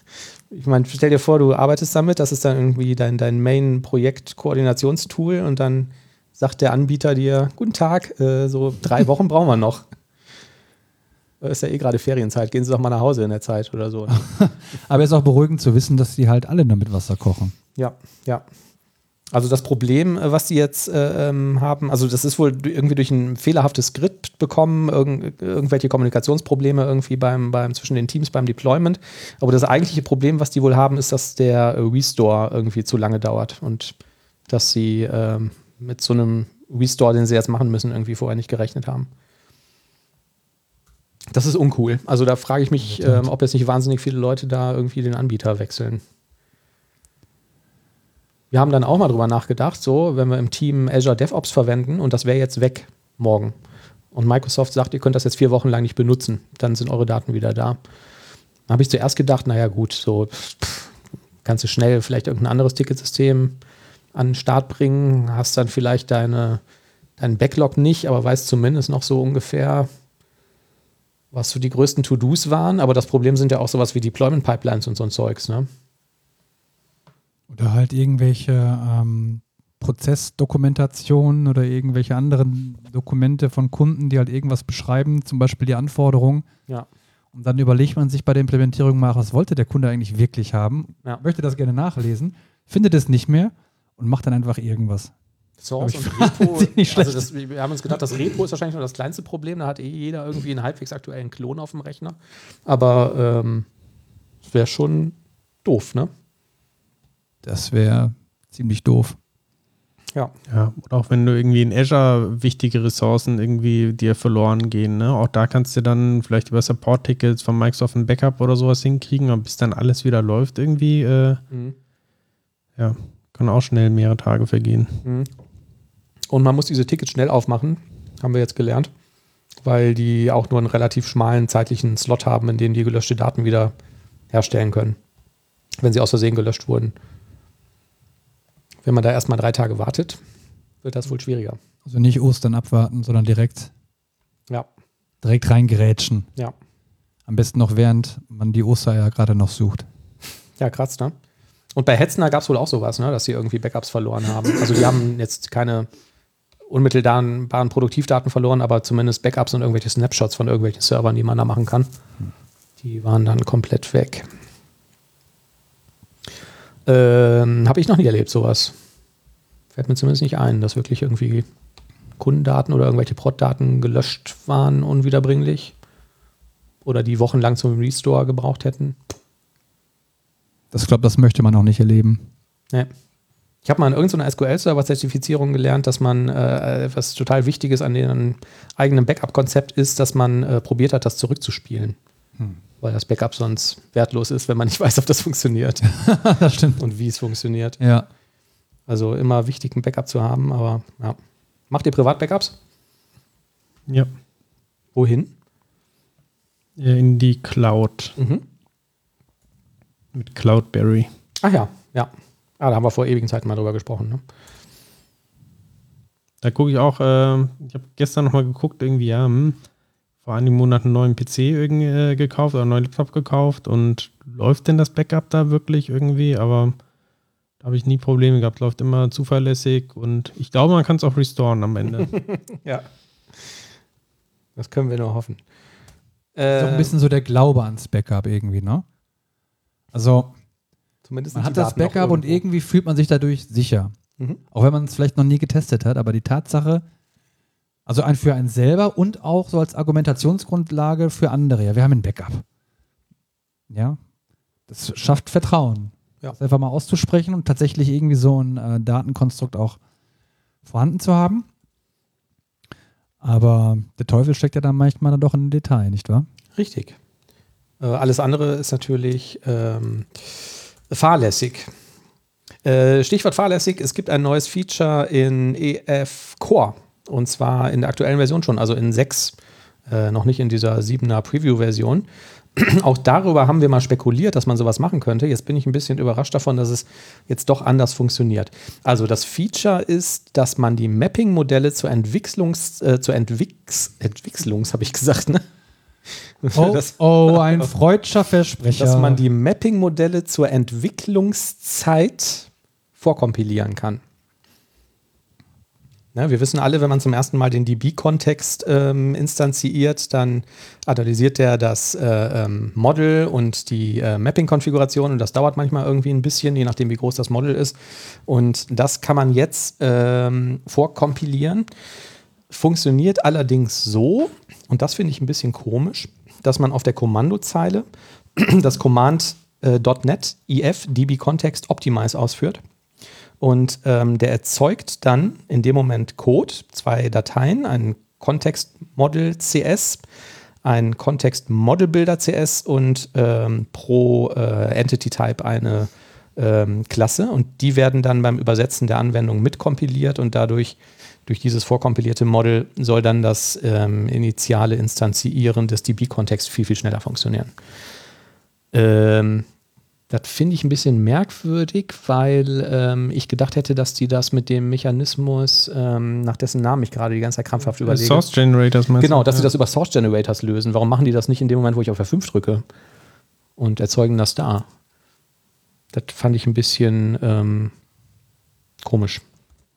ich meine, stell dir vor, du arbeitest damit, das ist dann irgendwie dein, dein Main-Projekt-Koordinationstool und dann sagt der Anbieter dir, guten Tag, äh, so drei Wochen brauchen wir noch. Äh, Ist ja eh gerade Ferienzeit, gehen Sie doch mal nach Hause in der Zeit oder so. Ne? Aber es ist auch beruhigend zu wissen, dass die halt alle nur mit Wasser kochen. Ja, ja. Also das Problem, äh, was die jetzt äh, ähm, haben, also das ist wohl irgendwie durch ein fehlerhaftes Skript bekommen, irgend, irgendwelche Kommunikationsprobleme irgendwie beim, beim zwischen den Teams beim Deployment. Aber das eigentliche Problem, was die wohl haben, ist, dass der äh, Restore irgendwie zu lange dauert und dass sie ähm, mit so einem Restore, den sie jetzt machen müssen, irgendwie vorher nicht gerechnet haben. Das ist uncool. Also da frage ich mich, ähm, ob jetzt nicht wahnsinnig viele Leute da irgendwie den Anbieter wechseln. Wir haben dann auch mal drüber nachgedacht, so, wenn wir im Team Azure DevOps verwenden und das wäre jetzt weg morgen. Und Microsoft sagt, ihr könnt das jetzt vier Wochen lang nicht benutzen, dann sind eure Daten wieder da. Da habe ich zuerst gedacht, naja, gut, so kannst du schnell vielleicht irgendein anderes Ticketsystem an den Start bringen, hast dann vielleicht deine, deinen Backlog nicht, aber weißt zumindest noch so ungefähr, was so die größten To-Dos waren. Aber das Problem sind ja auch sowas wie Deployment Pipelines und so ein Zeugs, ne? Oder halt irgendwelche ähm, Prozessdokumentationen oder irgendwelche anderen Dokumente von Kunden, die halt irgendwas beschreiben, zum Beispiel die Anforderungen. Ja. Und dann überlegt man sich bei der Implementierung mal, was wollte der Kunde eigentlich wirklich haben, Ja. möchte das gerne nachlesen, findet es nicht mehr und macht dann einfach irgendwas. Source und Repo. nicht also schlecht. das, wir haben uns gedacht, das Repo ist wahrscheinlich nur das kleinste Problem. Da hat eh jeder irgendwie einen halbwegs aktuellen Klon auf dem Rechner. Aber ähm, wäre schon doof, ne? Das wäre ziemlich doof. Ja. Ja, oder auch wenn du irgendwie in Azure wichtige Ressourcen irgendwie dir verloren gehen, ne? Auch da kannst du dann vielleicht über Support-Tickets von Microsoft ein Backup oder sowas hinkriegen, und bis dann alles wieder läuft irgendwie, äh, Mhm. ja, kann auch schnell mehrere Tage vergehen. Mhm. Und man muss diese Tickets schnell aufmachen, haben wir jetzt gelernt, weil die auch nur einen relativ schmalen zeitlichen Slot haben, in dem die gelöschte Daten wieder herstellen können, wenn sie aus Versehen gelöscht wurden. Wenn man da erstmal drei Tage wartet, wird das wohl schwieriger. Also nicht Ostern abwarten, sondern direkt, Ja, direkt reingerätschen. ja. Am besten noch während man die Ostereier gerade noch sucht. Ja, krass, ne? Und bei Hetzner gab es wohl auch sowas, ne? dass sie irgendwie Backups verloren haben. Also die haben jetzt keine unmittelbaren Produktivdaten verloren, aber zumindest Backups und irgendwelche Snapshots von irgendwelchen Servern, die man da machen kann. Die waren dann komplett weg. Ähm, Habe ich noch nie erlebt, sowas. Fällt mir zumindest nicht ein, dass wirklich irgendwie Kundendaten oder irgendwelche Prod-Daten gelöscht waren, unwiederbringlich. Oder die wochenlang zum Restore gebraucht hätten. Das glaube, das möchte man auch nicht erleben. Nee. Ich habe mal in irgendeiner SQL-Server-Zertifizierung gelernt, dass man, äh, was total wichtig ist an dem eigenen Backup-Konzept ist, dass man äh, probiert hat, das zurückzuspielen. Hm. Weil das Backup sonst wertlos ist, wenn man nicht weiß, ob das funktioniert das stimmt. und wie es funktioniert. Ja. Also immer wichtig, ein Backup zu haben, aber ja. Macht ihr Privat-Backups? Ja, Wohin? in die Cloud Mhm. mit Cloudberry. Ach ja, ja. Ah, da haben wir vor ewigen Zeiten mal drüber gesprochen. Ne? Da gucke ich auch, äh, ich habe gestern nochmal geguckt, irgendwie, ja, hm, vor einigen Monaten einen neuen PC irgendwie, äh, gekauft oder einen neuen Laptop gekauft und läuft denn das Backup da wirklich irgendwie? Aber da habe ich nie Probleme gehabt, läuft immer zuverlässig und ich glaube, man kann es auch restoren am Ende. Ja. Das können wir nur hoffen. Das ist auch ein bisschen so der Glaube ans Backup irgendwie, ne? Also, Zumindest man hat das Backup und irgendwie fühlt man sich dadurch sicher. Mhm. Auch wenn man es vielleicht noch nie getestet hat, aber die Tatsache, also ein für einen selber und auch so als Argumentationsgrundlage für andere. Ja, wir haben ein Backup. Ja, das schafft Vertrauen. Ja. Das einfach mal auszusprechen und tatsächlich irgendwie so ein äh, Datenkonstrukt auch vorhanden zu haben. Aber der Teufel steckt ja dann manchmal dann doch in den Detail, nicht wahr? Richtig. Äh, alles andere ist natürlich ähm, fahrlässig. Äh, Stichwort fahrlässig, es gibt ein neues Feature in EF Core. Und zwar in der aktuellen Version schon, also in 6, äh, noch nicht in dieser 7er Preview-Version. Auch darüber haben wir mal spekuliert, dass man sowas machen könnte. Jetzt bin ich ein bisschen überrascht davon, dass es jetzt doch anders funktioniert. Also das Feature ist, dass man die Mapping-Modelle zur Entwicklungs, äh, zur Entwix, Entwicklungs, habe ich gesagt, ne? Oh, Das- oh ein freudscher Versprecher. dass man die Mapping-Modelle zur Entwicklungszeit vorkompilieren kann. Ja, wir wissen alle, wenn man zum ersten Mal den DB-Kontext ähm, instanziert, dann analysiert der das äh, ähm, Model und die äh, Mapping-Konfiguration und das dauert manchmal irgendwie ein bisschen, je nachdem, wie groß das Model ist. Und das kann man jetzt ähm, vorkompilieren. Funktioniert allerdings so, und das finde ich ein bisschen komisch, dass man auf der Kommandozeile das Command äh, if db context optimize ausführt. Und ähm, der erzeugt dann in dem Moment Code, zwei Dateien, ein Context Model CS, ein Context Model Builder CS und ähm, pro äh, Entity Type eine ähm, Klasse. Und die werden dann beim Übersetzen der Anwendung mitkompiliert und dadurch durch dieses vorkompilierte Model soll dann das ähm, initiale Instanzieren des DB-Kontexts viel, viel schneller funktionieren. Ähm, das finde ich ein bisschen merkwürdig, weil ähm, ich gedacht hätte, dass die das mit dem Mechanismus, ähm, nach dessen Namen ich gerade die ganze Zeit krampfhaft überlege. Source Generators meinst Genau, dass sie Ja. das über Source Generators lösen. Warum machen die das nicht in dem Moment, wo ich auf F5 drücke und erzeugen das da? Das fand ich ein bisschen ähm, komisch.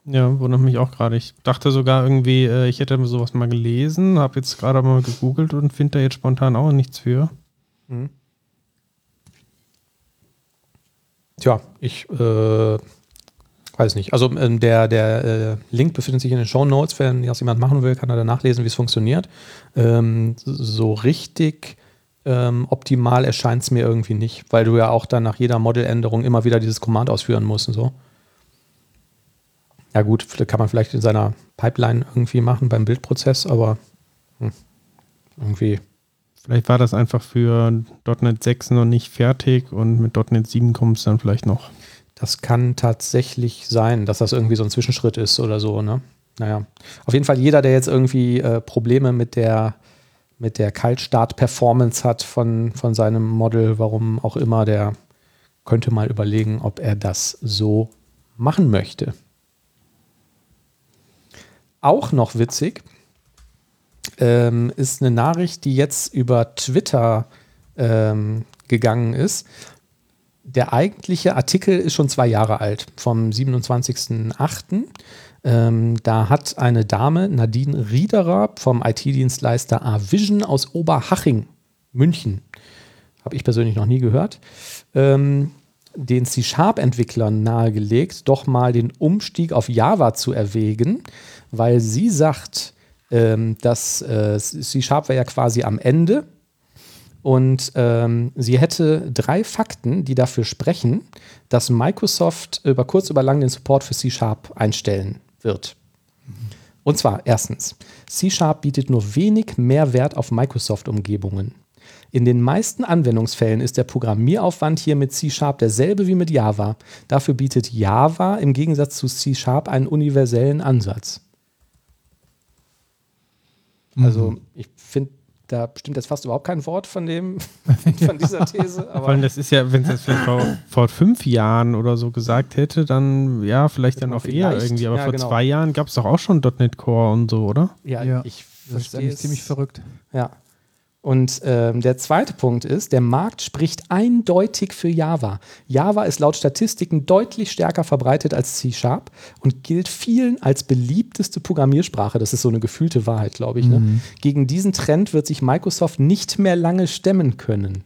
Ja, wundert mich auch gerade. Ich dachte sogar irgendwie, äh, ich hätte sowas mal gelesen, habe jetzt gerade mal gegoogelt und finde da jetzt spontan auch nichts für. Tja, ich äh, Weiß nicht. Also ähm, der, der äh, Link befindet sich in den Show Notes. Wenn das jemand machen will, kann er da nachlesen, wie es funktioniert. Ähm, so richtig ähm, optimal erscheint es mir irgendwie nicht, weil du ja auch dann nach jeder Modeländerung immer wieder dieses Command ausführen musst und so. Ja gut, kann man vielleicht in seiner Pipeline irgendwie machen beim Bildprozess, aber hm, irgendwie. Vielleicht war das einfach für .NET 6 noch nicht fertig und mit .NET 7 kommt es dann vielleicht noch. Das kann tatsächlich sein, dass das irgendwie so ein Zwischenschritt ist oder so, ne? Naja. Auf jeden Fall jeder, der jetzt irgendwie äh, Probleme mit der, mit der Kaltstart-Performance hat von, von seinem Model, warum auch immer, der könnte mal überlegen, ob er das so machen möchte. Auch noch witzig ähm, ist eine Nachricht, die jetzt über Twitter ähm, gegangen ist der eigentliche Artikel ist schon zwei Jahre alt, vom 27.08. Ähm, da hat eine Dame, Nadine Riederer vom IT-Dienstleister A-Vision aus Oberhaching, München, habe ich persönlich noch nie gehört, ähm, den C-Sharp-Entwicklern nahegelegt, doch mal den Umstieg auf Java zu erwägen, weil sie sagt, ähm, dass äh, C-Sharp war ja quasi am Ende und ähm, sie hätte drei Fakten, die dafür sprechen, dass Microsoft über kurz über lang den Support für C-Sharp einstellen wird. Und zwar erstens, C-Sharp bietet nur wenig Mehrwert auf Microsoft-Umgebungen. In den meisten Anwendungsfällen ist der Programmieraufwand hier mit C-Sharp derselbe wie mit Java. Dafür bietet Java im Gegensatz zu C-Sharp einen universellen Ansatz. Also mhm. ich finde da stimmt jetzt fast überhaupt kein Wort von dem, von dieser These. Aber Vor allem, das ist ja, wenn es jetzt vielleicht vor, vor, fünf Jahren oder so gesagt hätte, dann ja, vielleicht dann auch eher irgendwie. Aber ja, vor genau. zwei Jahren gab es doch auch schon .NET Core und so, oder? Ja, ja. ich verstehe. Das ist ziemlich verrückt. Ja. Und ähm, der zweite Punkt ist, der Markt spricht eindeutig für Java. Java ist laut Statistiken deutlich stärker verbreitet als C-Sharp und gilt vielen als beliebteste Programmiersprache. Das ist so eine gefühlte Wahrheit, glaube ich. Ne? Mhm. Gegen diesen Trend wird sich Microsoft nicht mehr lange stemmen können.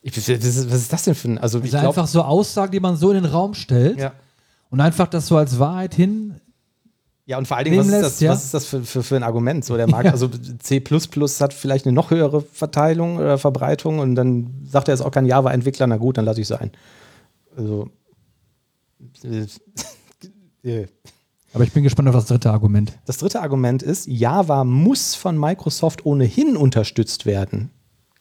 Ich, was, ist, das denn für ein. Also, das sind einfach so Aussagen, die man so in den Raum stellt ja. und einfach das so als Wahrheit hin ja, und vor allen Dingen, was ist das, ja? was ist das für, für, für ein Argument? So, der Markt, ja. also C hat vielleicht eine noch höhere Verteilung oder Verbreitung und dann sagt er, ist auch kein Java-Entwickler, na gut, dann lasse ich sein. Also. Aber ich bin gespannt auf das dritte Argument. Das dritte Argument ist, Java muss von Microsoft ohnehin unterstützt werden.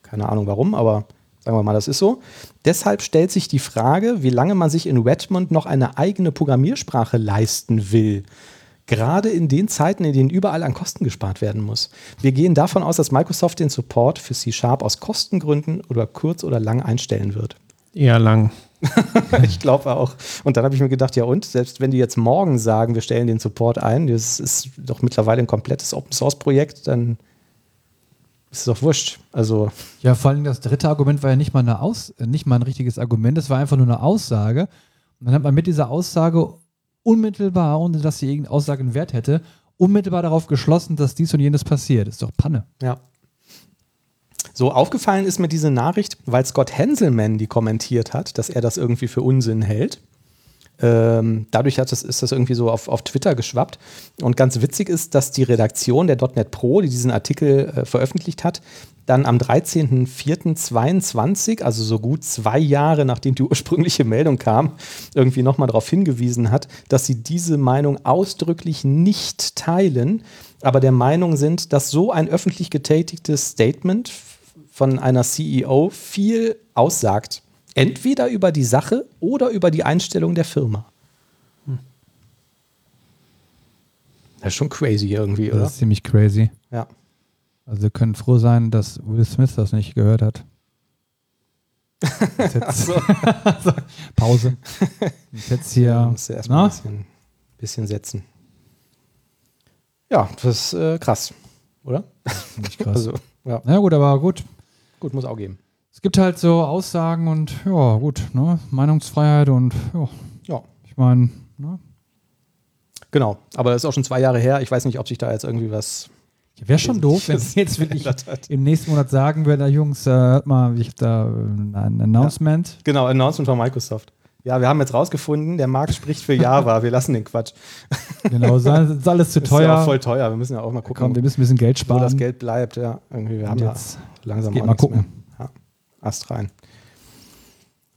Keine Ahnung warum, aber sagen wir mal, das ist so. Deshalb stellt sich die Frage, wie lange man sich in Redmond noch eine eigene Programmiersprache leisten will. Gerade in den Zeiten, in denen überall an Kosten gespart werden muss. Wir gehen davon aus, dass Microsoft den Support für C-Sharp aus Kostengründen oder kurz oder lang einstellen wird. Eher lang. ich glaube auch. Und dann habe ich mir gedacht, ja und, selbst wenn die jetzt morgen sagen, wir stellen den Support ein, das ist doch mittlerweile ein komplettes Open-Source-Projekt, dann ist es doch wurscht. Also ja, vor allem das dritte Argument war ja nicht mal, eine Aus nicht mal ein richtiges Argument, es war einfach nur eine Aussage. Und dann hat man mit dieser Aussage unmittelbar, ohne dass sie irgendeine Aussage einen Wert hätte, unmittelbar darauf geschlossen, dass dies und jenes passiert. Ist doch Panne. Ja. So aufgefallen ist mir diese Nachricht, weil Scott Henselman die kommentiert hat, dass er das irgendwie für Unsinn hält. Ähm, dadurch das, ist das irgendwie so auf, auf Twitter geschwappt. Und ganz witzig ist, dass die Redaktion der .NET Pro, die diesen Artikel äh, veröffentlicht hat, dann am 13.04.22, also so gut zwei Jahre nachdem die ursprüngliche Meldung kam, irgendwie nochmal darauf hingewiesen hat, dass sie diese Meinung ausdrücklich nicht teilen, aber der Meinung sind, dass so ein öffentlich getätigtes Statement von einer CEO viel aussagt. Entweder über die Sache oder über die Einstellung der Firma. Hm. Das ist schon crazy irgendwie, oder? Das ist ziemlich crazy. Ja. Also wir können froh sein, dass Will Smith das nicht gehört hat. Jetzt, so. Pause. Jetzt hier. Ja, musst du erstmal ein bisschen, bisschen, setzen. Ja, das ist äh, krass, oder? Nicht krass. Also, ja. Na gut, aber gut. Gut, muss auch geben. Es gibt halt so Aussagen und ja, gut, ne? Meinungsfreiheit und ja. ja. Ich meine, ne? Genau, aber das ist auch schon zwei Jahre her. Ich weiß nicht, ob sich da jetzt irgendwie was Wäre schon doof, wenn sie jetzt wirklich im nächsten Monat sagen würde, Jungs, äh, hört mal, ich da ein Announcement. Ja. Genau, Announcement von Microsoft. Ja, wir haben jetzt rausgefunden, der Markt spricht für Java. Wir lassen den Quatsch. Genau, ist alles ist alles zu Ist ja teuer. auch voll teuer. Wir müssen ja auch mal gucken, Komm, wir müssen ein bisschen Geld wo sparen. das Geld bleibt. Ja, irgendwie, wir haben ja jetzt langsam mal nichts gucken. mehr. Ja, Ast rein.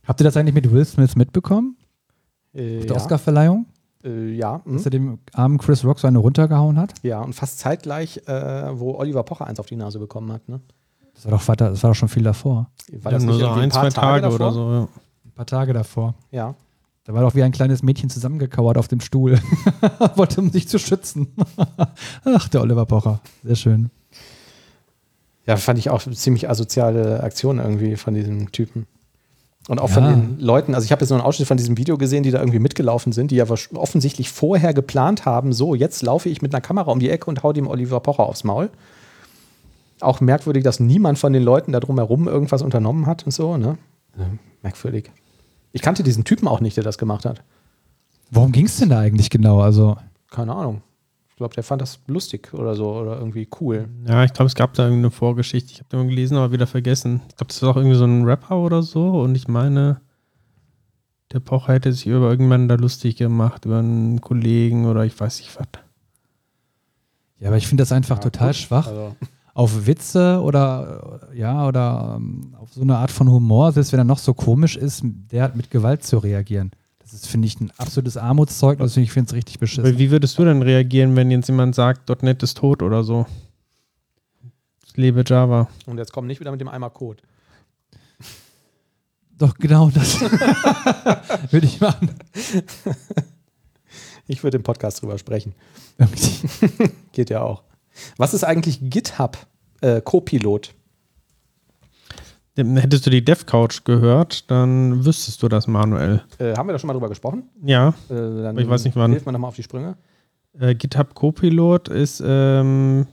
Habt ihr das eigentlich mit Will Smith mitbekommen? Äh, Die ja, Oscarverleihung? äh, ja, hm. Dass er dem armen Chris Rock so eine runtergehauen hat? ja, und fast zeitgleich, äh, wo Oliver Pocher eins auf die Nase bekommen hat. Ne? Das war doch, weiter, das war doch schon viel davor. War Ja, das nur nicht so irgendwie ein, zwei Tage, davor? oder so. Ja. Ein paar Tage davor. Ja. Da war doch wie ein kleines Mädchen zusammengekauert auf dem Stuhl. Wollte, um sich zu schützen. Ach, der Oliver Pocher. Sehr schön. Ja, fand ich auch ziemlich asoziale Aktion irgendwie von diesem Typen. Und auch Ja. von den Leuten, also ich habe jetzt nur einen Ausschnitt von diesem Video gesehen, die da irgendwie mitgelaufen sind, die ja wasch- offensichtlich vorher geplant haben, so, jetzt laufe ich mit einer Kamera um die Ecke und hau dem Oliver Pocher aufs Maul. Auch merkwürdig, dass niemand von den Leuten da drumherum irgendwas unternommen hat und so, ne? Ja, merkwürdig. Ich kannte diesen Typen auch nicht, der das gemacht hat. Worum ging es denn da eigentlich genau? Also, Keine Ahnung. Ich glaube, der fand das lustig oder so oder irgendwie cool. Ja, ich glaube, es gab da irgendeine Vorgeschichte. Ich habe den mal gelesen, aber wieder vergessen. Ich glaube, das war auch irgendwie so ein Rapper oder so. Und ich meine, der Pocher hätte sich über irgendjemanden da lustig gemacht, über einen Kollegen oder ich weiß nicht was. ja, aber ich finde das einfach Ja, total gut. schwach. Also, Auf Witze oder, ja, oder ähm, auf so eine Art von Humor, selbst wenn er noch so komisch ist, der hat mit Gewalt zu reagieren. Das ist, finde ich, ein absolutes Armutszeugnis und ich finde es richtig beschissen. wie würdest du denn reagieren, wenn jetzt jemand sagt, .NET ist tot oder so? Ich lebe Java. und jetzt komm nicht wieder mit dem Eimer Code. Doch, genau das würde ich machen. Ich würde im Podcast drüber sprechen. Geht ja auch. Was ist eigentlich GitHub äh, Copilot? Hättest du die DevCouch gehört, dann wüsstest du das manuell. Äh, haben wir da schon mal drüber gesprochen? Ja, Äh, dann Ich weiß nicht wann. Hilft man nochmal auf die Sprünge. äh, GitHub Copilot ist, ähm,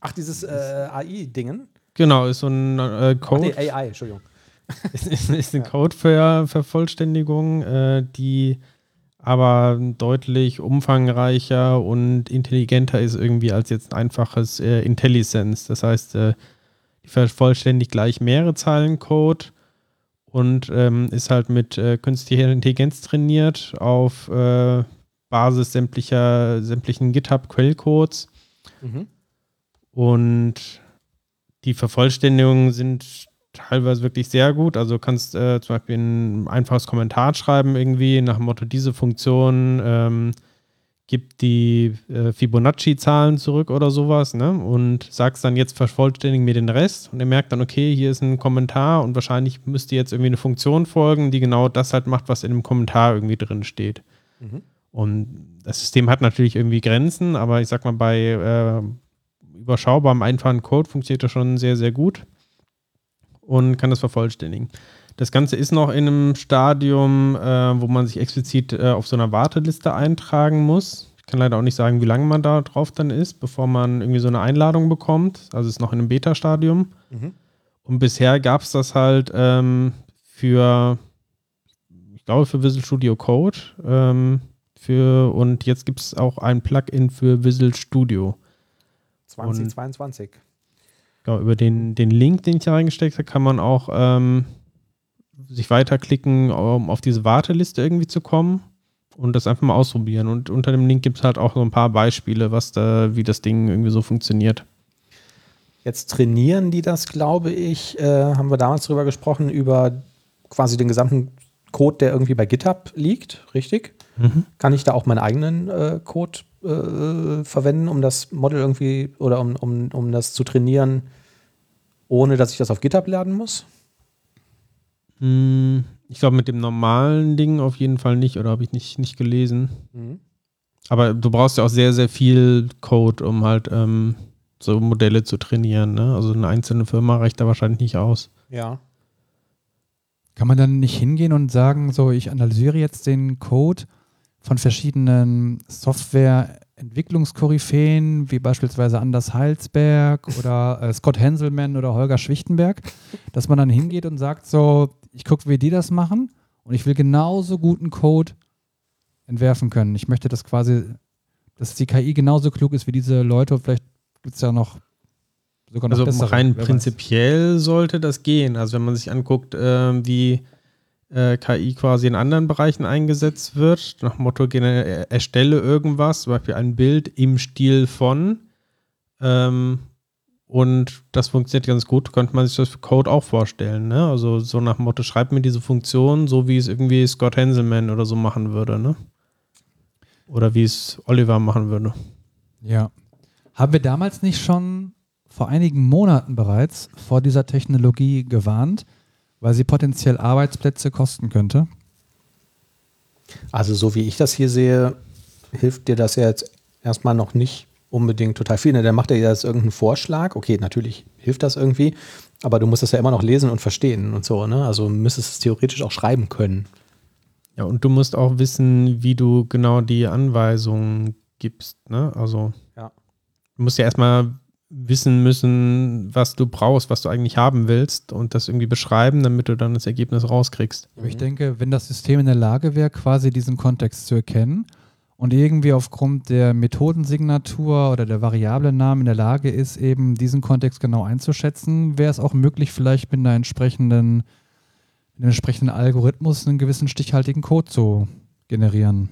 Ach, dieses äh, AI-Dingen. genau, ist so ein äh, Ach, Code. nee, AI, Entschuldigung. ist, ist, ist eine Code-Vervollständigung, äh, die aber deutlich umfangreicher und intelligenter ist irgendwie als jetzt ein einfaches IntelliSense. Das heißt, äh, vervollständigt gleich mehrere Zeilen Code und ähm, ist halt mit äh, künstlicher Intelligenz trainiert auf äh, Basis sämtlicher, sämtlichen GitHub-Quellcodes. Mhm. Und die Vervollständigungen sind teilweise wirklich sehr gut. Also kannst äh, zum Beispiel ein einfaches Kommentar schreiben, irgendwie nach dem Motto, diese Funktion ähm, gibt die äh, Fibonacci-Zahlen zurück oder sowas, ne? Und sagst dann jetzt vervollständigen mir den Rest und er merkt dann, okay, hier ist ein Kommentar und wahrscheinlich müsste jetzt irgendwie eine Funktion folgen, die genau das halt macht, was in dem Kommentar irgendwie drin steht. Mhm. Und das System hat natürlich irgendwie Grenzen, aber ich sag mal, bei äh, überschaubarem, einfachen Code funktioniert das schon sehr, sehr gut und kann das vervollständigen. Das Ganze ist noch in einem Stadium, äh, wo man sich explizit äh, auf so einer Warteliste eintragen muss. Ich kann leider auch nicht sagen, wie lange man da drauf dann ist, bevor man irgendwie so eine Einladung bekommt. Also es ist noch in einem Beta-Stadium. Mhm. Und bisher gab es das halt ähm, für, ich glaube, für Visual Studio Code. Ähm, für, und jetzt gibt es auch ein Plugin für Visual Studio. 2022. Ich glaube, über den, den Link, den ich da reingesteckt habe, kann man auch ähm, sich weiterklicken, um auf diese Warteliste irgendwie zu kommen und das einfach mal ausprobieren. Und unter dem Link gibt es halt auch so ein paar Beispiele, was da, wie das Ding irgendwie so funktioniert. Jetzt trainieren die das, glaube ich, äh, haben wir damals drüber gesprochen, über quasi den gesamten Code, der irgendwie bei GitHub liegt, richtig? Kann ich da auch meinen eigenen äh, Code äh, verwenden, um das Model irgendwie oder um, um, um das zu trainieren, ohne dass ich das auf GitHub laden muss? Hm, Ich glaube, mit dem normalen Ding auf jeden Fall nicht, oder habe ich nicht, nicht gelesen. Mhm. Aber du brauchst ja auch sehr, sehr viel Code, um halt ähm, so Modelle zu trainieren. Ne? Also eine einzelne Firma reicht da wahrscheinlich nicht aus. Ja. Kann man dann nicht hingehen und sagen, so, ich analysiere jetzt den Code von verschiedenen Software-Entwicklungskoryphäen, wie beispielsweise Anders Heilsberg oder äh, Scott Henselman oder Holger Schwichtenberg, dass man dann hingeht und sagt, so, ich gucke, wie die das machen und ich will genauso guten Code entwerfen können. Ich möchte das quasi, dass die KI genauso klug ist wie diese Leute und vielleicht gibt es ja noch sogar noch Also bessere. rein wer weiß. prinzipiell sollte das gehen. Also wenn man sich anguckt, ähm, wie äh, KI quasi in anderen Bereichen eingesetzt wird. Nach dem Motto, äh, erstelle irgendwas, zum Beispiel ein Bild im Stil von. Ähm, und das funktioniert ganz gut, könnte man sich das für Code auch vorstellen. Ne? Also so nach dem Motto, schreib mir diese Funktion, so wie es irgendwie Scott Hanselman oder so machen würde. Ne? Oder wie es Oliver machen würde. Ja. Haben wir damals nicht schon vor einigen Monaten bereits vor dieser Technologie gewarnt, weil sie potenziell Arbeitsplätze kosten könnte? Also so wie ich das hier sehe, hilft dir das ja jetzt erstmal noch nicht unbedingt total viel. Ne? Dann macht er jetzt irgendeinen Vorschlag. Okay, natürlich hilft das irgendwie, aber du musst das ja immer noch lesen und verstehen und so. Ne? Also müsstest es theoretisch auch schreiben können. Ja, und du musst auch wissen, wie du genau die Anweisungen gibst. Ne? Also ja. du musst ja erstmal wissen müssen, was du brauchst, was du eigentlich haben willst und das irgendwie beschreiben, damit du dann das Ergebnis rauskriegst. Ich denke, wenn das System in der Lage wäre, quasi diesen Kontext zu erkennen und irgendwie aufgrund der Methodensignatur oder der Variablennamen in der Lage ist, eben diesen Kontext genau einzuschätzen, wäre es auch möglich, vielleicht mit einer entsprechenden, mit einem entsprechenden Algorithmus einen gewissen stichhaltigen Code zu generieren.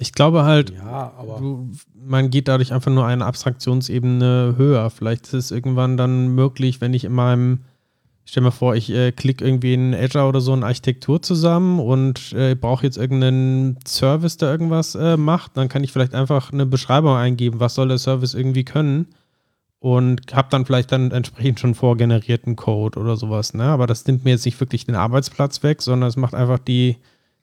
Ich glaube halt, ja, du, man geht dadurch einfach nur eine Abstraktionsebene höher. Vielleicht ist es irgendwann dann möglich, wenn ich in meinem stell mir vor, ich äh, klicke irgendwie in Azure oder so eine Architektur zusammen und äh, brauche jetzt irgendeinen Service, der irgendwas äh, macht. Dann kann ich vielleicht einfach eine Beschreibung eingeben, was soll der Service irgendwie können. Und habe dann vielleicht dann entsprechend schon vorgenerierten Code oder sowas. Ne? Aber das nimmt mir jetzt nicht wirklich den Arbeitsplatz weg, sondern es macht einfach die,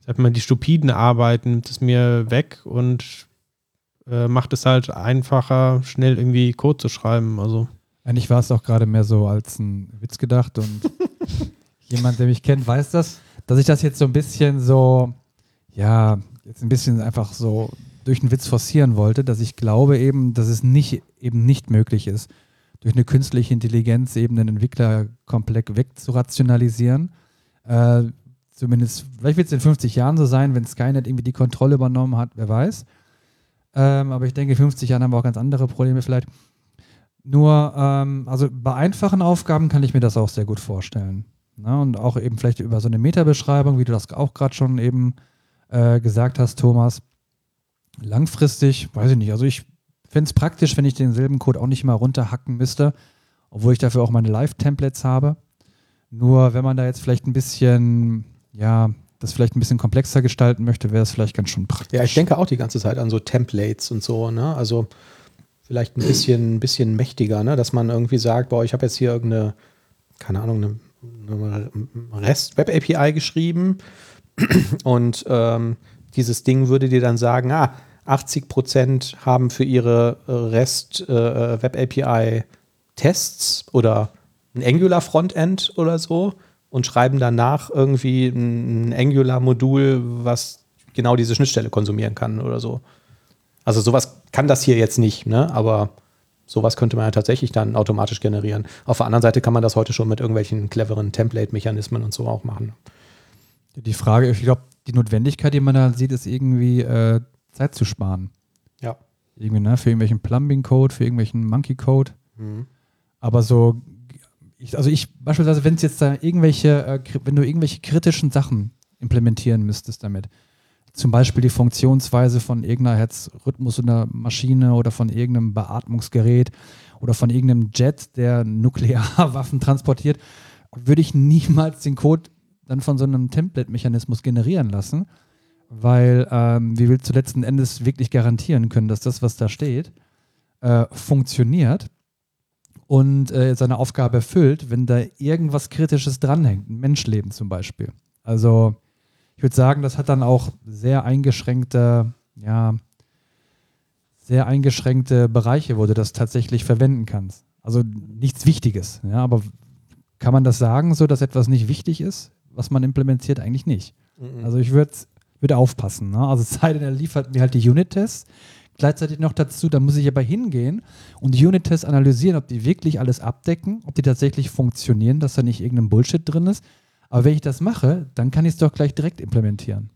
sag mal, die stupiden Arbeiten, nimmt es mir weg und äh, macht es halt einfacher, schnell irgendwie Code zu schreiben. Also. Eigentlich war es auch gerade mehr so als ein Witz gedacht und jemand, der mich kennt, weiß das, dass ich das jetzt so ein bisschen so, ja, jetzt ein bisschen einfach so durch einen Witz forcieren wollte, dass ich glaube eben, dass es nicht, eben nicht möglich ist, durch eine künstliche Intelligenz eben einen Entwickler komplett wegzurationalisieren. Äh, zumindest, vielleicht wird es in 50 Jahren so sein, wenn Skynet irgendwie die Kontrolle übernommen hat, wer weiß. Ähm, aber ich denke, in 50 Jahren haben wir auch ganz andere Probleme vielleicht. Nur, ähm, also bei einfachen Aufgaben kann ich mir das auch sehr gut vorstellen. Ne? Und auch eben vielleicht über so eine Metabeschreibung, wie du das auch gerade schon eben äh, gesagt hast, Thomas. Langfristig, weiß ich nicht. Also ich fände es praktisch, wenn ich denselben Code auch nicht mal runterhacken müsste, obwohl ich dafür auch meine Live-Templates habe. Nur wenn man da jetzt vielleicht ein bisschen, ja, das vielleicht ein bisschen komplexer gestalten möchte, wäre es vielleicht ganz schön praktisch. Ja, ich denke auch die ganze Zeit an so Templates und so, ne? Also vielleicht ein bisschen, ein bisschen mächtiger, ne? dass man irgendwie sagt, boah, ich habe jetzt hier irgendeine, keine Ahnung, eine, eine REST-Web-API geschrieben und ähm, dieses Ding würde dir dann sagen, ah, 80 Prozent haben für ihre REST-Web-API äh, Tests oder ein Angular-Frontend oder so und schreiben danach irgendwie ein Angular-Modul, was genau diese Schnittstelle konsumieren kann oder so. Also sowas kann das hier jetzt nicht, ne? aber sowas könnte man ja tatsächlich dann automatisch generieren. Auf der anderen Seite kann man das heute schon mit irgendwelchen cleveren Template-Mechanismen und so auch machen. Die Frage, ich glaube, die Notwendigkeit, die man da sieht, ist irgendwie äh, Zeit zu sparen. Ja. Irgendwie, ne? Für irgendwelchen Plumbing-Code, für irgendwelchen Monkey-Code. Mhm. Aber so, ich, also ich beispielsweise, wenn es jetzt da irgendwelche, äh, wenn du irgendwelche kritischen Sachen implementieren müsstest damit, zum Beispiel die Funktionsweise von irgendeiner Herzrhythmus in der Maschine oder von irgendeinem Beatmungsgerät oder von irgendeinem Jet, der Nuklearwaffen transportiert, würde ich niemals den Code dann von so einem Template-Mechanismus generieren lassen, weil ähm, wie willst du letzten Endes wirklich garantieren können, dass das, was da steht, äh, funktioniert und äh, seine Aufgabe erfüllt, wenn da irgendwas Kritisches dranhängt, ein Menschleben zum Beispiel. Also ich würde sagen, das hat dann auch sehr eingeschränkte, ja, sehr eingeschränkte Bereiche, wo du das tatsächlich verwenden kannst. Also nichts Wichtiges, ja, aber kann man das sagen, so dass etwas nicht wichtig ist, was man implementiert? Eigentlich nicht. Mhm. Also ich würde würd aufpassen. Ne? Also es sei denn, er liefert mir halt die Unit-Tests. Gleichzeitig noch dazu, da muss ich aber hingehen und die Unit-Tests analysieren, ob die wirklich alles abdecken, ob die tatsächlich funktionieren, dass da nicht irgendein Bullshit drin ist aber wenn ich das mache, dann kann ich es doch gleich direkt implementieren.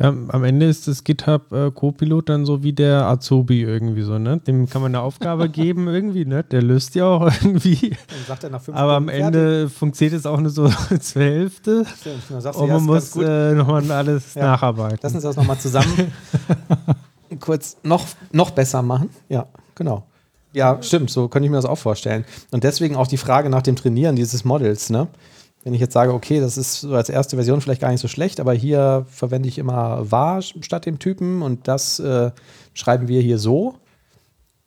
Ja, am Ende ist das GitHub äh, Copilot dann so wie der Azubi irgendwie so, ne? Dem kann man eine Aufgabe geben irgendwie, ne? Der löst die auch irgendwie. Dann sagt er nach fünf Aber am Stunden Ende funktioniert es auch nur so zur Hälfte. fertig. Dann sagst du, Und ja, man muss äh, nochmal alles Ja. nacharbeiten. Lass uns das nochmal zusammen kurz noch, noch besser machen. Ja, genau. Ja, stimmt, so könnte ich mir das auch vorstellen. Und deswegen auch die Frage nach dem Trainieren dieses Models, ne? Wenn ich jetzt sage, okay, das ist so als erste Version vielleicht gar nicht so schlecht, aber hier verwende ich immer var statt dem Typen und das äh, schreiben wir hier so,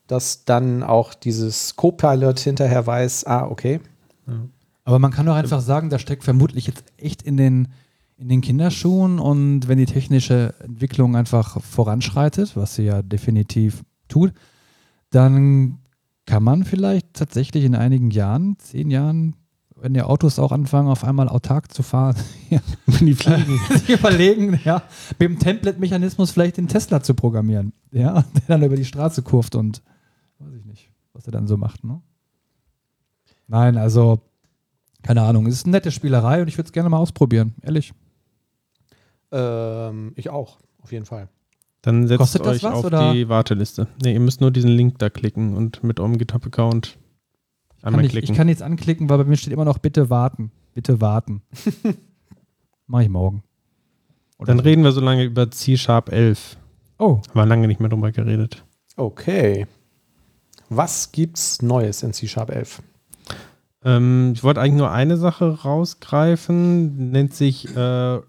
dass dann auch dieses Copilot hinterher weiß, ah, okay, Aber man kann doch einfach sagen, da steckt vermutlich jetzt echt in den, in den Kinderschuhen und wenn die technische Entwicklung einfach voranschreitet, was sie ja definitiv tut, dann kann man vielleicht tatsächlich in einigen Jahren, zehn Jahren, wenn die Autos auch anfangen, auf einmal autark zu fahren, ja, die fliegen. sich überlegen, ja, mit dem Template-Mechanismus vielleicht den Tesla zu programmieren, ja, der dann über die Straße kurft und weiß ich nicht, was er dann so macht, ne? Nein, also keine Ahnung, es ist eine nette Spielerei und ich würde es gerne mal ausprobieren, ehrlich. Ähm, ich auch, auf jeden Fall. Dann setzt Kostet das euch was, auf oder? die Warteliste. Ne, ihr müsst nur diesen Link da klicken und mit eurem GitHub-Account Kann einmal ich, klicken. ich kann jetzt anklicken, weil bei mir steht immer noch bitte warten. Bitte warten. Mach ich morgen. Oder Dann so. reden wir so lange über C-Sharp 11. Oh, Haben wir lange nicht mehr drüber geredet. Okay. Was gibt's Neues in C-Sharp 11? Ähm, ich wollte eigentlich nur eine Sache rausgreifen, nennt sich äh,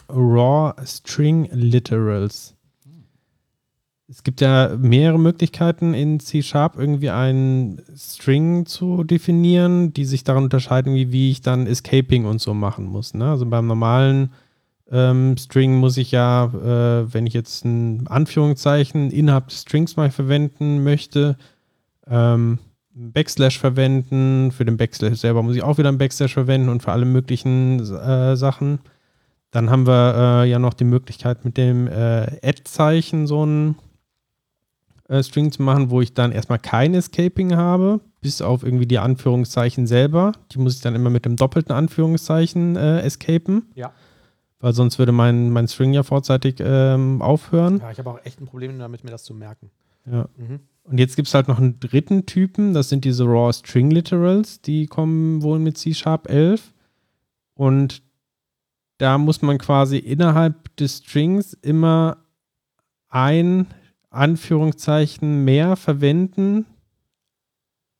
Raw String Literals. Es gibt ja mehrere Möglichkeiten in C-Sharp irgendwie einen String zu definieren, die sich daran unterscheiden, wie, ich dann Escaping und so machen muss. Ne? Also beim normalen ähm, String muss ich ja, äh, wenn ich jetzt ein Anführungszeichen innerhalb des Strings mal verwenden möchte, ähm, Backslash verwenden. Für den Backslash selber muss ich auch wieder einen Backslash verwenden und für alle möglichen äh, Sachen. Dann haben wir äh, ja noch die Möglichkeit mit dem äh, Add-Zeichen so einen äh, String zu machen, wo ich dann erstmal kein Escaping habe, bis auf irgendwie die Anführungszeichen selber. Die muss ich dann immer mit dem doppelten Anführungszeichen äh, escapen. Ja. Weil sonst würde mein, mein String ja vorzeitig ähm, aufhören. Ja, ich habe auch echt ein Problem damit, mir das zu merken. Ja. Mhm. Und jetzt gibt es halt noch einen dritten Typen, das sind diese Raw String Literals, die kommen wohl mit C-Sharp 11. Und da muss man quasi innerhalb des Strings immer ein Anführungszeichen mehr verwenden,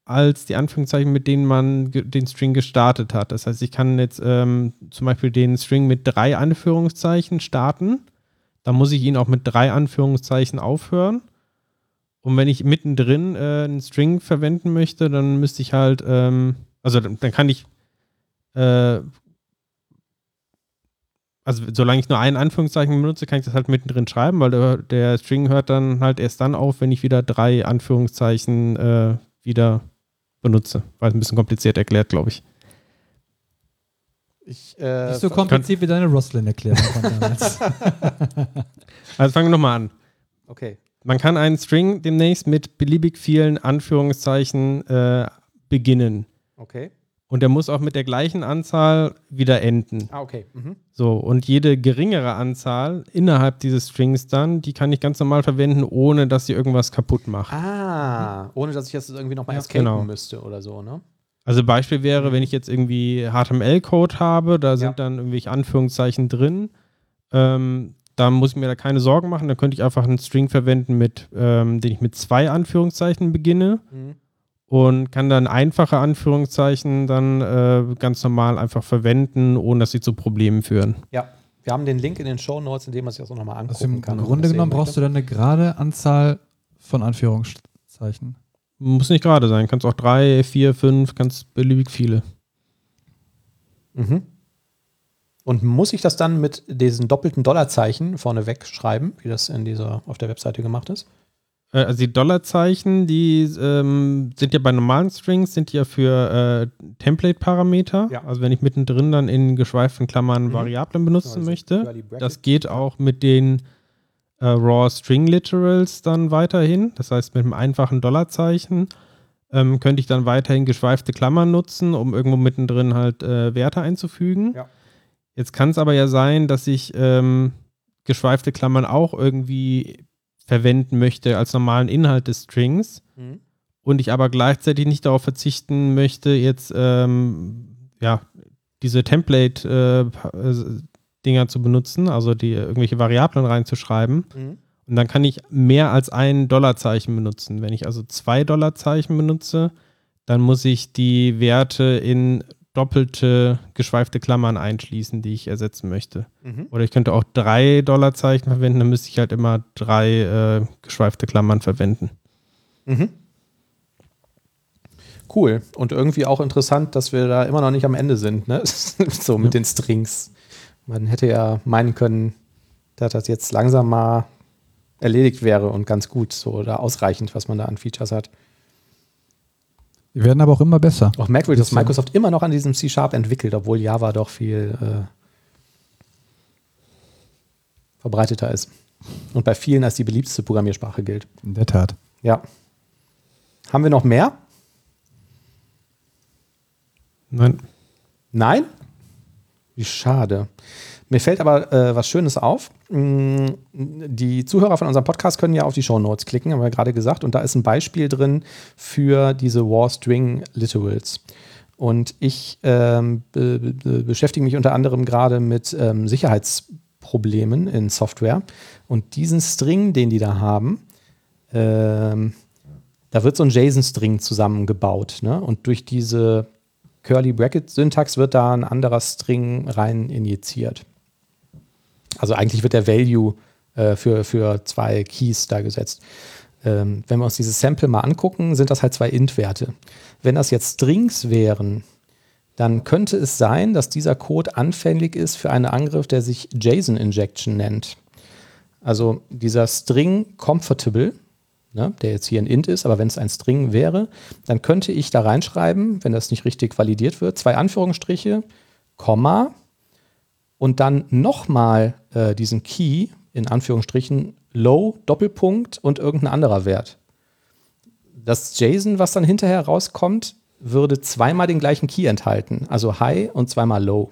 als die Anführungszeichen, mit denen man den String gestartet hat. Das heißt, ich kann jetzt ähm, zum Beispiel den String mit drei Anführungszeichen starten. Dann muss ich ihn auch mit drei Anführungszeichen aufhören. Und wenn ich mittendrin äh, einen String verwenden möchte, dann müsste ich halt, ähm, also dann, dann kann ich, äh, also solange ich nur ein Anführungszeichen benutze, kann ich das halt mittendrin schreiben, weil der, der String hört dann halt erst dann auf, wenn ich wieder drei Anführungszeichen äh, wieder benutze. War ein bisschen kompliziert erklärt, glaube ich. Ich, äh, nicht so kompliziert wie deine Roslyn-Erklärung von damals. Also fangen wir nochmal an. Okay. Man kann einen String demnächst mit beliebig vielen Anführungszeichen äh, beginnen. Okay. Und er muss auch mit der gleichen Anzahl wieder enden. Ah, okay. Mhm. So, und jede geringere Anzahl innerhalb dieses Strings dann, die kann ich ganz normal verwenden, ohne dass sie irgendwas kaputt macht. Ah, ohne dass ich jetzt irgendwie nochmal Ja, escapen genau. müsste oder so, ne? Also Beispiel wäre, wenn ich jetzt irgendwie HTML-Code habe, da sind Ja. dann irgendwelche Anführungszeichen drin, ähm, da muss ich mir da keine Sorgen machen, da könnte ich einfach einen String verwenden, mit, ähm, den ich mit zwei Anführungszeichen beginne Mhm. und kann dann einfache Anführungszeichen dann äh, ganz normal einfach verwenden, ohne dass sie zu Problemen führen. Ja. Wir haben den Link in den Show Notes, in dem man sich das auch nochmal angucken Also im kann. Grunde genommen brauchst du dann eine gerade Anzahl von Anführungszeichen. Muss nicht gerade sein, kannst auch drei, vier, fünf, ganz beliebig viele. Mhm. Und muss ich das dann mit diesen doppelten Dollarzeichen vorneweg schreiben, wie das in dieser auf der Webseite gemacht ist? Äh, Also die Dollarzeichen, die ähm, sind ja bei normalen Strings, sind ja für äh, Template-Parameter. Ja. Also wenn ich mittendrin dann in geschweiften Klammern Mhm. Variablen benutzen Also möchte. Das geht auch mit den äh, Raw String Literals dann weiterhin. Das heißt, mit einem einfachen Dollarzeichen ähm, könnte ich dann weiterhin geschweifte Klammern nutzen, um irgendwo mittendrin halt äh, Werte einzufügen. Ja. Jetzt kann es aber ja sein, dass ich ähm, geschweifte Klammern auch irgendwie verwenden möchte als normalen Inhalt des Strings Mhm. und ich aber gleichzeitig nicht darauf verzichten möchte, jetzt ähm, ja, diese Template-Dinger zu benutzen, also die irgendwelche Variablen reinzuschreiben. Mhm. Und dann kann ich mehr als ein Dollarzeichen benutzen. Wenn ich also zwei Dollarzeichen benutze, dann muss ich die Werte in doppelte geschweifte Klammern einschließen, die ich ersetzen möchte. Mhm. Oder ich könnte auch drei Dollarzeichen verwenden, dann müsste ich halt immer drei äh, geschweifte Klammern verwenden. Mhm. Cool. Und irgendwie auch interessant, dass wir da immer noch nicht am Ende sind, ne? so mit den Strings. Man hätte ja meinen können, dass das jetzt langsam mal erledigt wäre und ganz gut so oder ausreichend, was man da an Features hat. Die werden aber auch immer besser. Auch merkwürdig, dass Microsoft immer noch an diesem C-Sharp entwickelt, obwohl Java doch viel äh, verbreiteter ist. Und bei vielen als die beliebteste Programmiersprache gilt. In der Tat. Ja. Haben wir noch mehr? Nein. Nein? Wie schade. Mir fällt aber äh, was Schönes auf. Mm, Die Zuhörer von unserem Podcast können ja auf die Show Notes klicken, haben wir gerade gesagt. Und da ist ein Beispiel drin für diese War String Literals. Und ich ähm, be be beschäftige mich unter anderem gerade mit ähm, Sicherheitsproblemen in Software. Und diesen String, den die da haben, ähm, da wird so ein JSON-String zusammengebaut. Ne? Und durch diese Curly Bracket Syntax wird da ein anderer String rein injiziert. Also eigentlich wird der Value äh, für, für zwei Keys da gesetzt. Ähm, wenn wir uns dieses Sample mal angucken, sind das halt zwei Int-Werte. Wenn das jetzt Strings wären, dann könnte es sein, dass dieser Code anfällig ist für einen Angriff, der sich JSON-Injection nennt. Also dieser String comfortable, ne, der jetzt hier ein Int ist, aber wenn es ein String wäre, dann könnte ich da reinschreiben, wenn das nicht richtig validiert wird, zwei Anführungsstriche, Komma und dann nochmal äh, diesen Key in Anführungsstrichen low, Doppelpunkt und irgendein anderer Wert. Das JSON, was dann hinterher rauskommt, würde zweimal den gleichen Key enthalten, also high und zweimal low.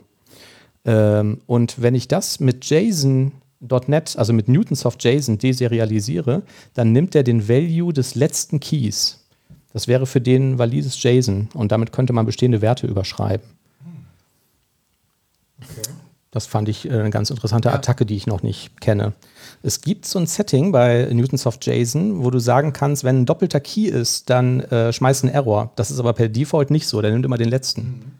Ähm, und wenn ich das mit JSON.NET, also mit Newtonsoft JSON deserialisiere, dann nimmt er den Value des letzten Keys. Das wäre für den valides JSON und damit könnte man bestehende Werte überschreiben. Das fand ich äh, eine ganz interessante Attacke, die ich noch nicht kenne. Es gibt so ein Setting bei Newtonsoft JSON, wo du sagen kannst, wenn ein doppelter Key ist, dann äh, schmeißt ein Error. Das ist aber per Default nicht so. Der nimmt immer den letzten.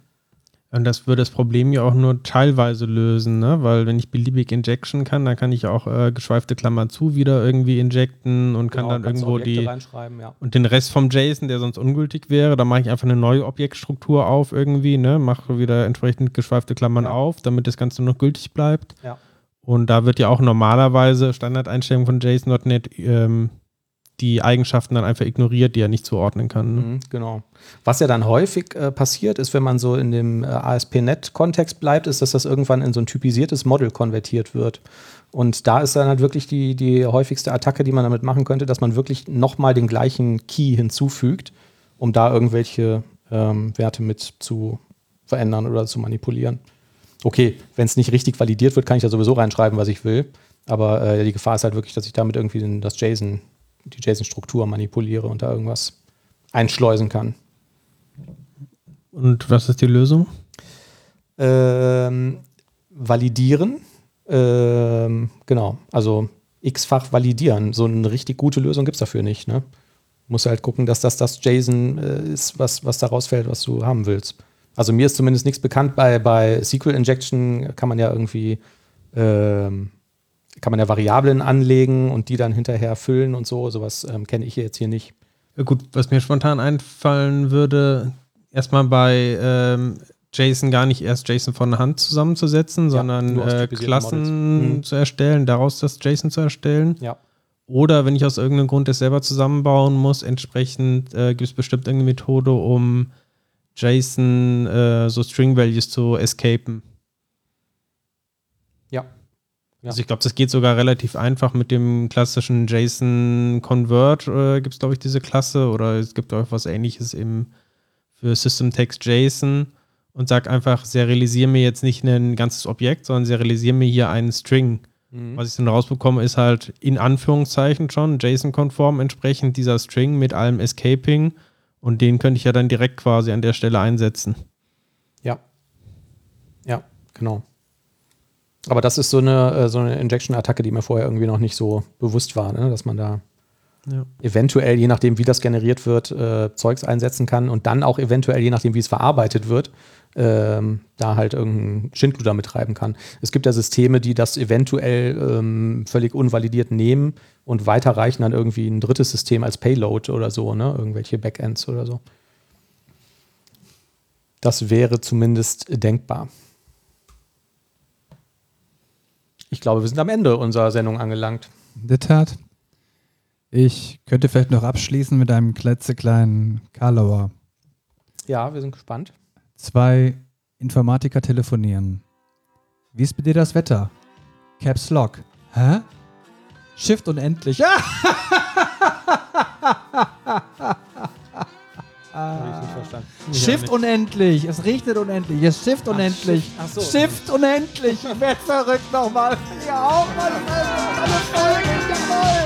Und das würde das Problem ja auch nur teilweise lösen, ne? Weil wenn ich beliebig Injection kann, dann kann ich auch äh, geschweifte Klammer zu wieder irgendwie injecten und kann Genau, dann kannst irgendwo Objekte die ja. und den Rest vom JSON, der sonst ungültig wäre, da mache ich einfach eine neue Objektstruktur auf irgendwie, ne? Mache wieder entsprechend geschweifte Klammern Ja. auf, damit das Ganze noch gültig bleibt. Ja. Und da wird ja auch normalerweise Standardeinstellung von JSON.NET ähm, die Eigenschaften dann einfach ignoriert, die er nicht zuordnen kann. Ne? Mhm, genau. Was ja dann häufig äh, passiert ist, wenn man so in dem äh, ASP.NET-Kontext bleibt, ist, dass das irgendwann in so ein typisiertes Model konvertiert wird. Und da ist dann halt wirklich die, die häufigste Attacke, die man damit machen könnte, dass man wirklich nochmal den gleichen Key hinzufügt, um da irgendwelche ähm, Werte mit zu verändern oder zu manipulieren. Okay, wenn es nicht richtig validiert wird, kann ich da sowieso reinschreiben, was ich will. Aber äh, die Gefahr ist halt wirklich, dass ich damit irgendwie den, das JSON, die JSON-Struktur manipuliere und da irgendwas einschleusen kann. Und was ist die Lösung? Ähm, validieren. Ähm, genau, also x-fach validieren. So eine richtig gute Lösung gibt es dafür nicht. Ne? Muss halt gucken, dass das das JSON äh, ist, was, was da rausfällt, was du haben willst. Also mir ist zumindest nichts bekannt. Bei, bei SQL Injection kann man ja irgendwie ähm, kann man ja Variablen anlegen und die dann hinterher füllen und so. Sowas ähm, kenne ich jetzt hier nicht. Ja, gut, was mir spontan einfallen würde, erstmal bei ähm, JSON gar nicht erst JSON von Hand zusammenzusetzen, sondern nur aus äh, Klassen. Mhm. zu erstellen, daraus das JSON zu erstellen. Ja. Oder wenn ich aus irgendeinem Grund das selber zusammenbauen muss, entsprechend äh, gibt es bestimmt irgendeine Methode, um JSON äh, so String Values zu escapen. Ja. Also ich glaube, das geht sogar relativ einfach mit dem klassischen JSON Convert. Äh, gibt es, glaube ich, diese Klasse oder es gibt auch was ähnliches im, für System Text JSON und sag einfach, serialisiere mir jetzt nicht ein ganzes Objekt, sondern serialisiere mir hier einen String. Was ich dann rausbekomme, ist halt in Anführungszeichen schon JSON-konform entsprechend dieser String mit allem Escaping und den könnte ich ja dann direkt quasi an der Stelle einsetzen. Ja. Ja, genau. Aber das ist so eine, äh, so eine Injection-Attacke, die mir vorher irgendwie noch nicht so bewusst war, ne? dass man da Ja. eventuell, je nachdem, wie das generiert wird, äh, Zeugs einsetzen kann und dann auch eventuell, je nachdem, wie es verarbeitet wird, ähm, da halt irgendeinen Schindluder mitreiben kann. Es gibt ja Systeme, die das eventuell ähm, völlig unvalidiert nehmen und weiterreichen an irgendwie ein drittes System als Payload oder so, ne? Irgendwelche Backends oder so. Das wäre zumindest denkbar. Ich glaube, wir sind am Ende unserer Sendung angelangt. In der Tat. Ich könnte vielleicht noch abschließen mit einem klitzekleinen Karlauer. Ja, wir sind gespannt. Zwei Informatiker telefonieren. Wie ist bei dir das Wetter? Caps Lock. Hä? Shift unendlich. Ah! Verstanden. Shift unendlich. Es regnet unendlich. Es Shift unendlich. Shift. Ach so. Shift unendlich. Ich werd verrückt nochmal. Ja, auch mal. Alle Folgen. Jawohl.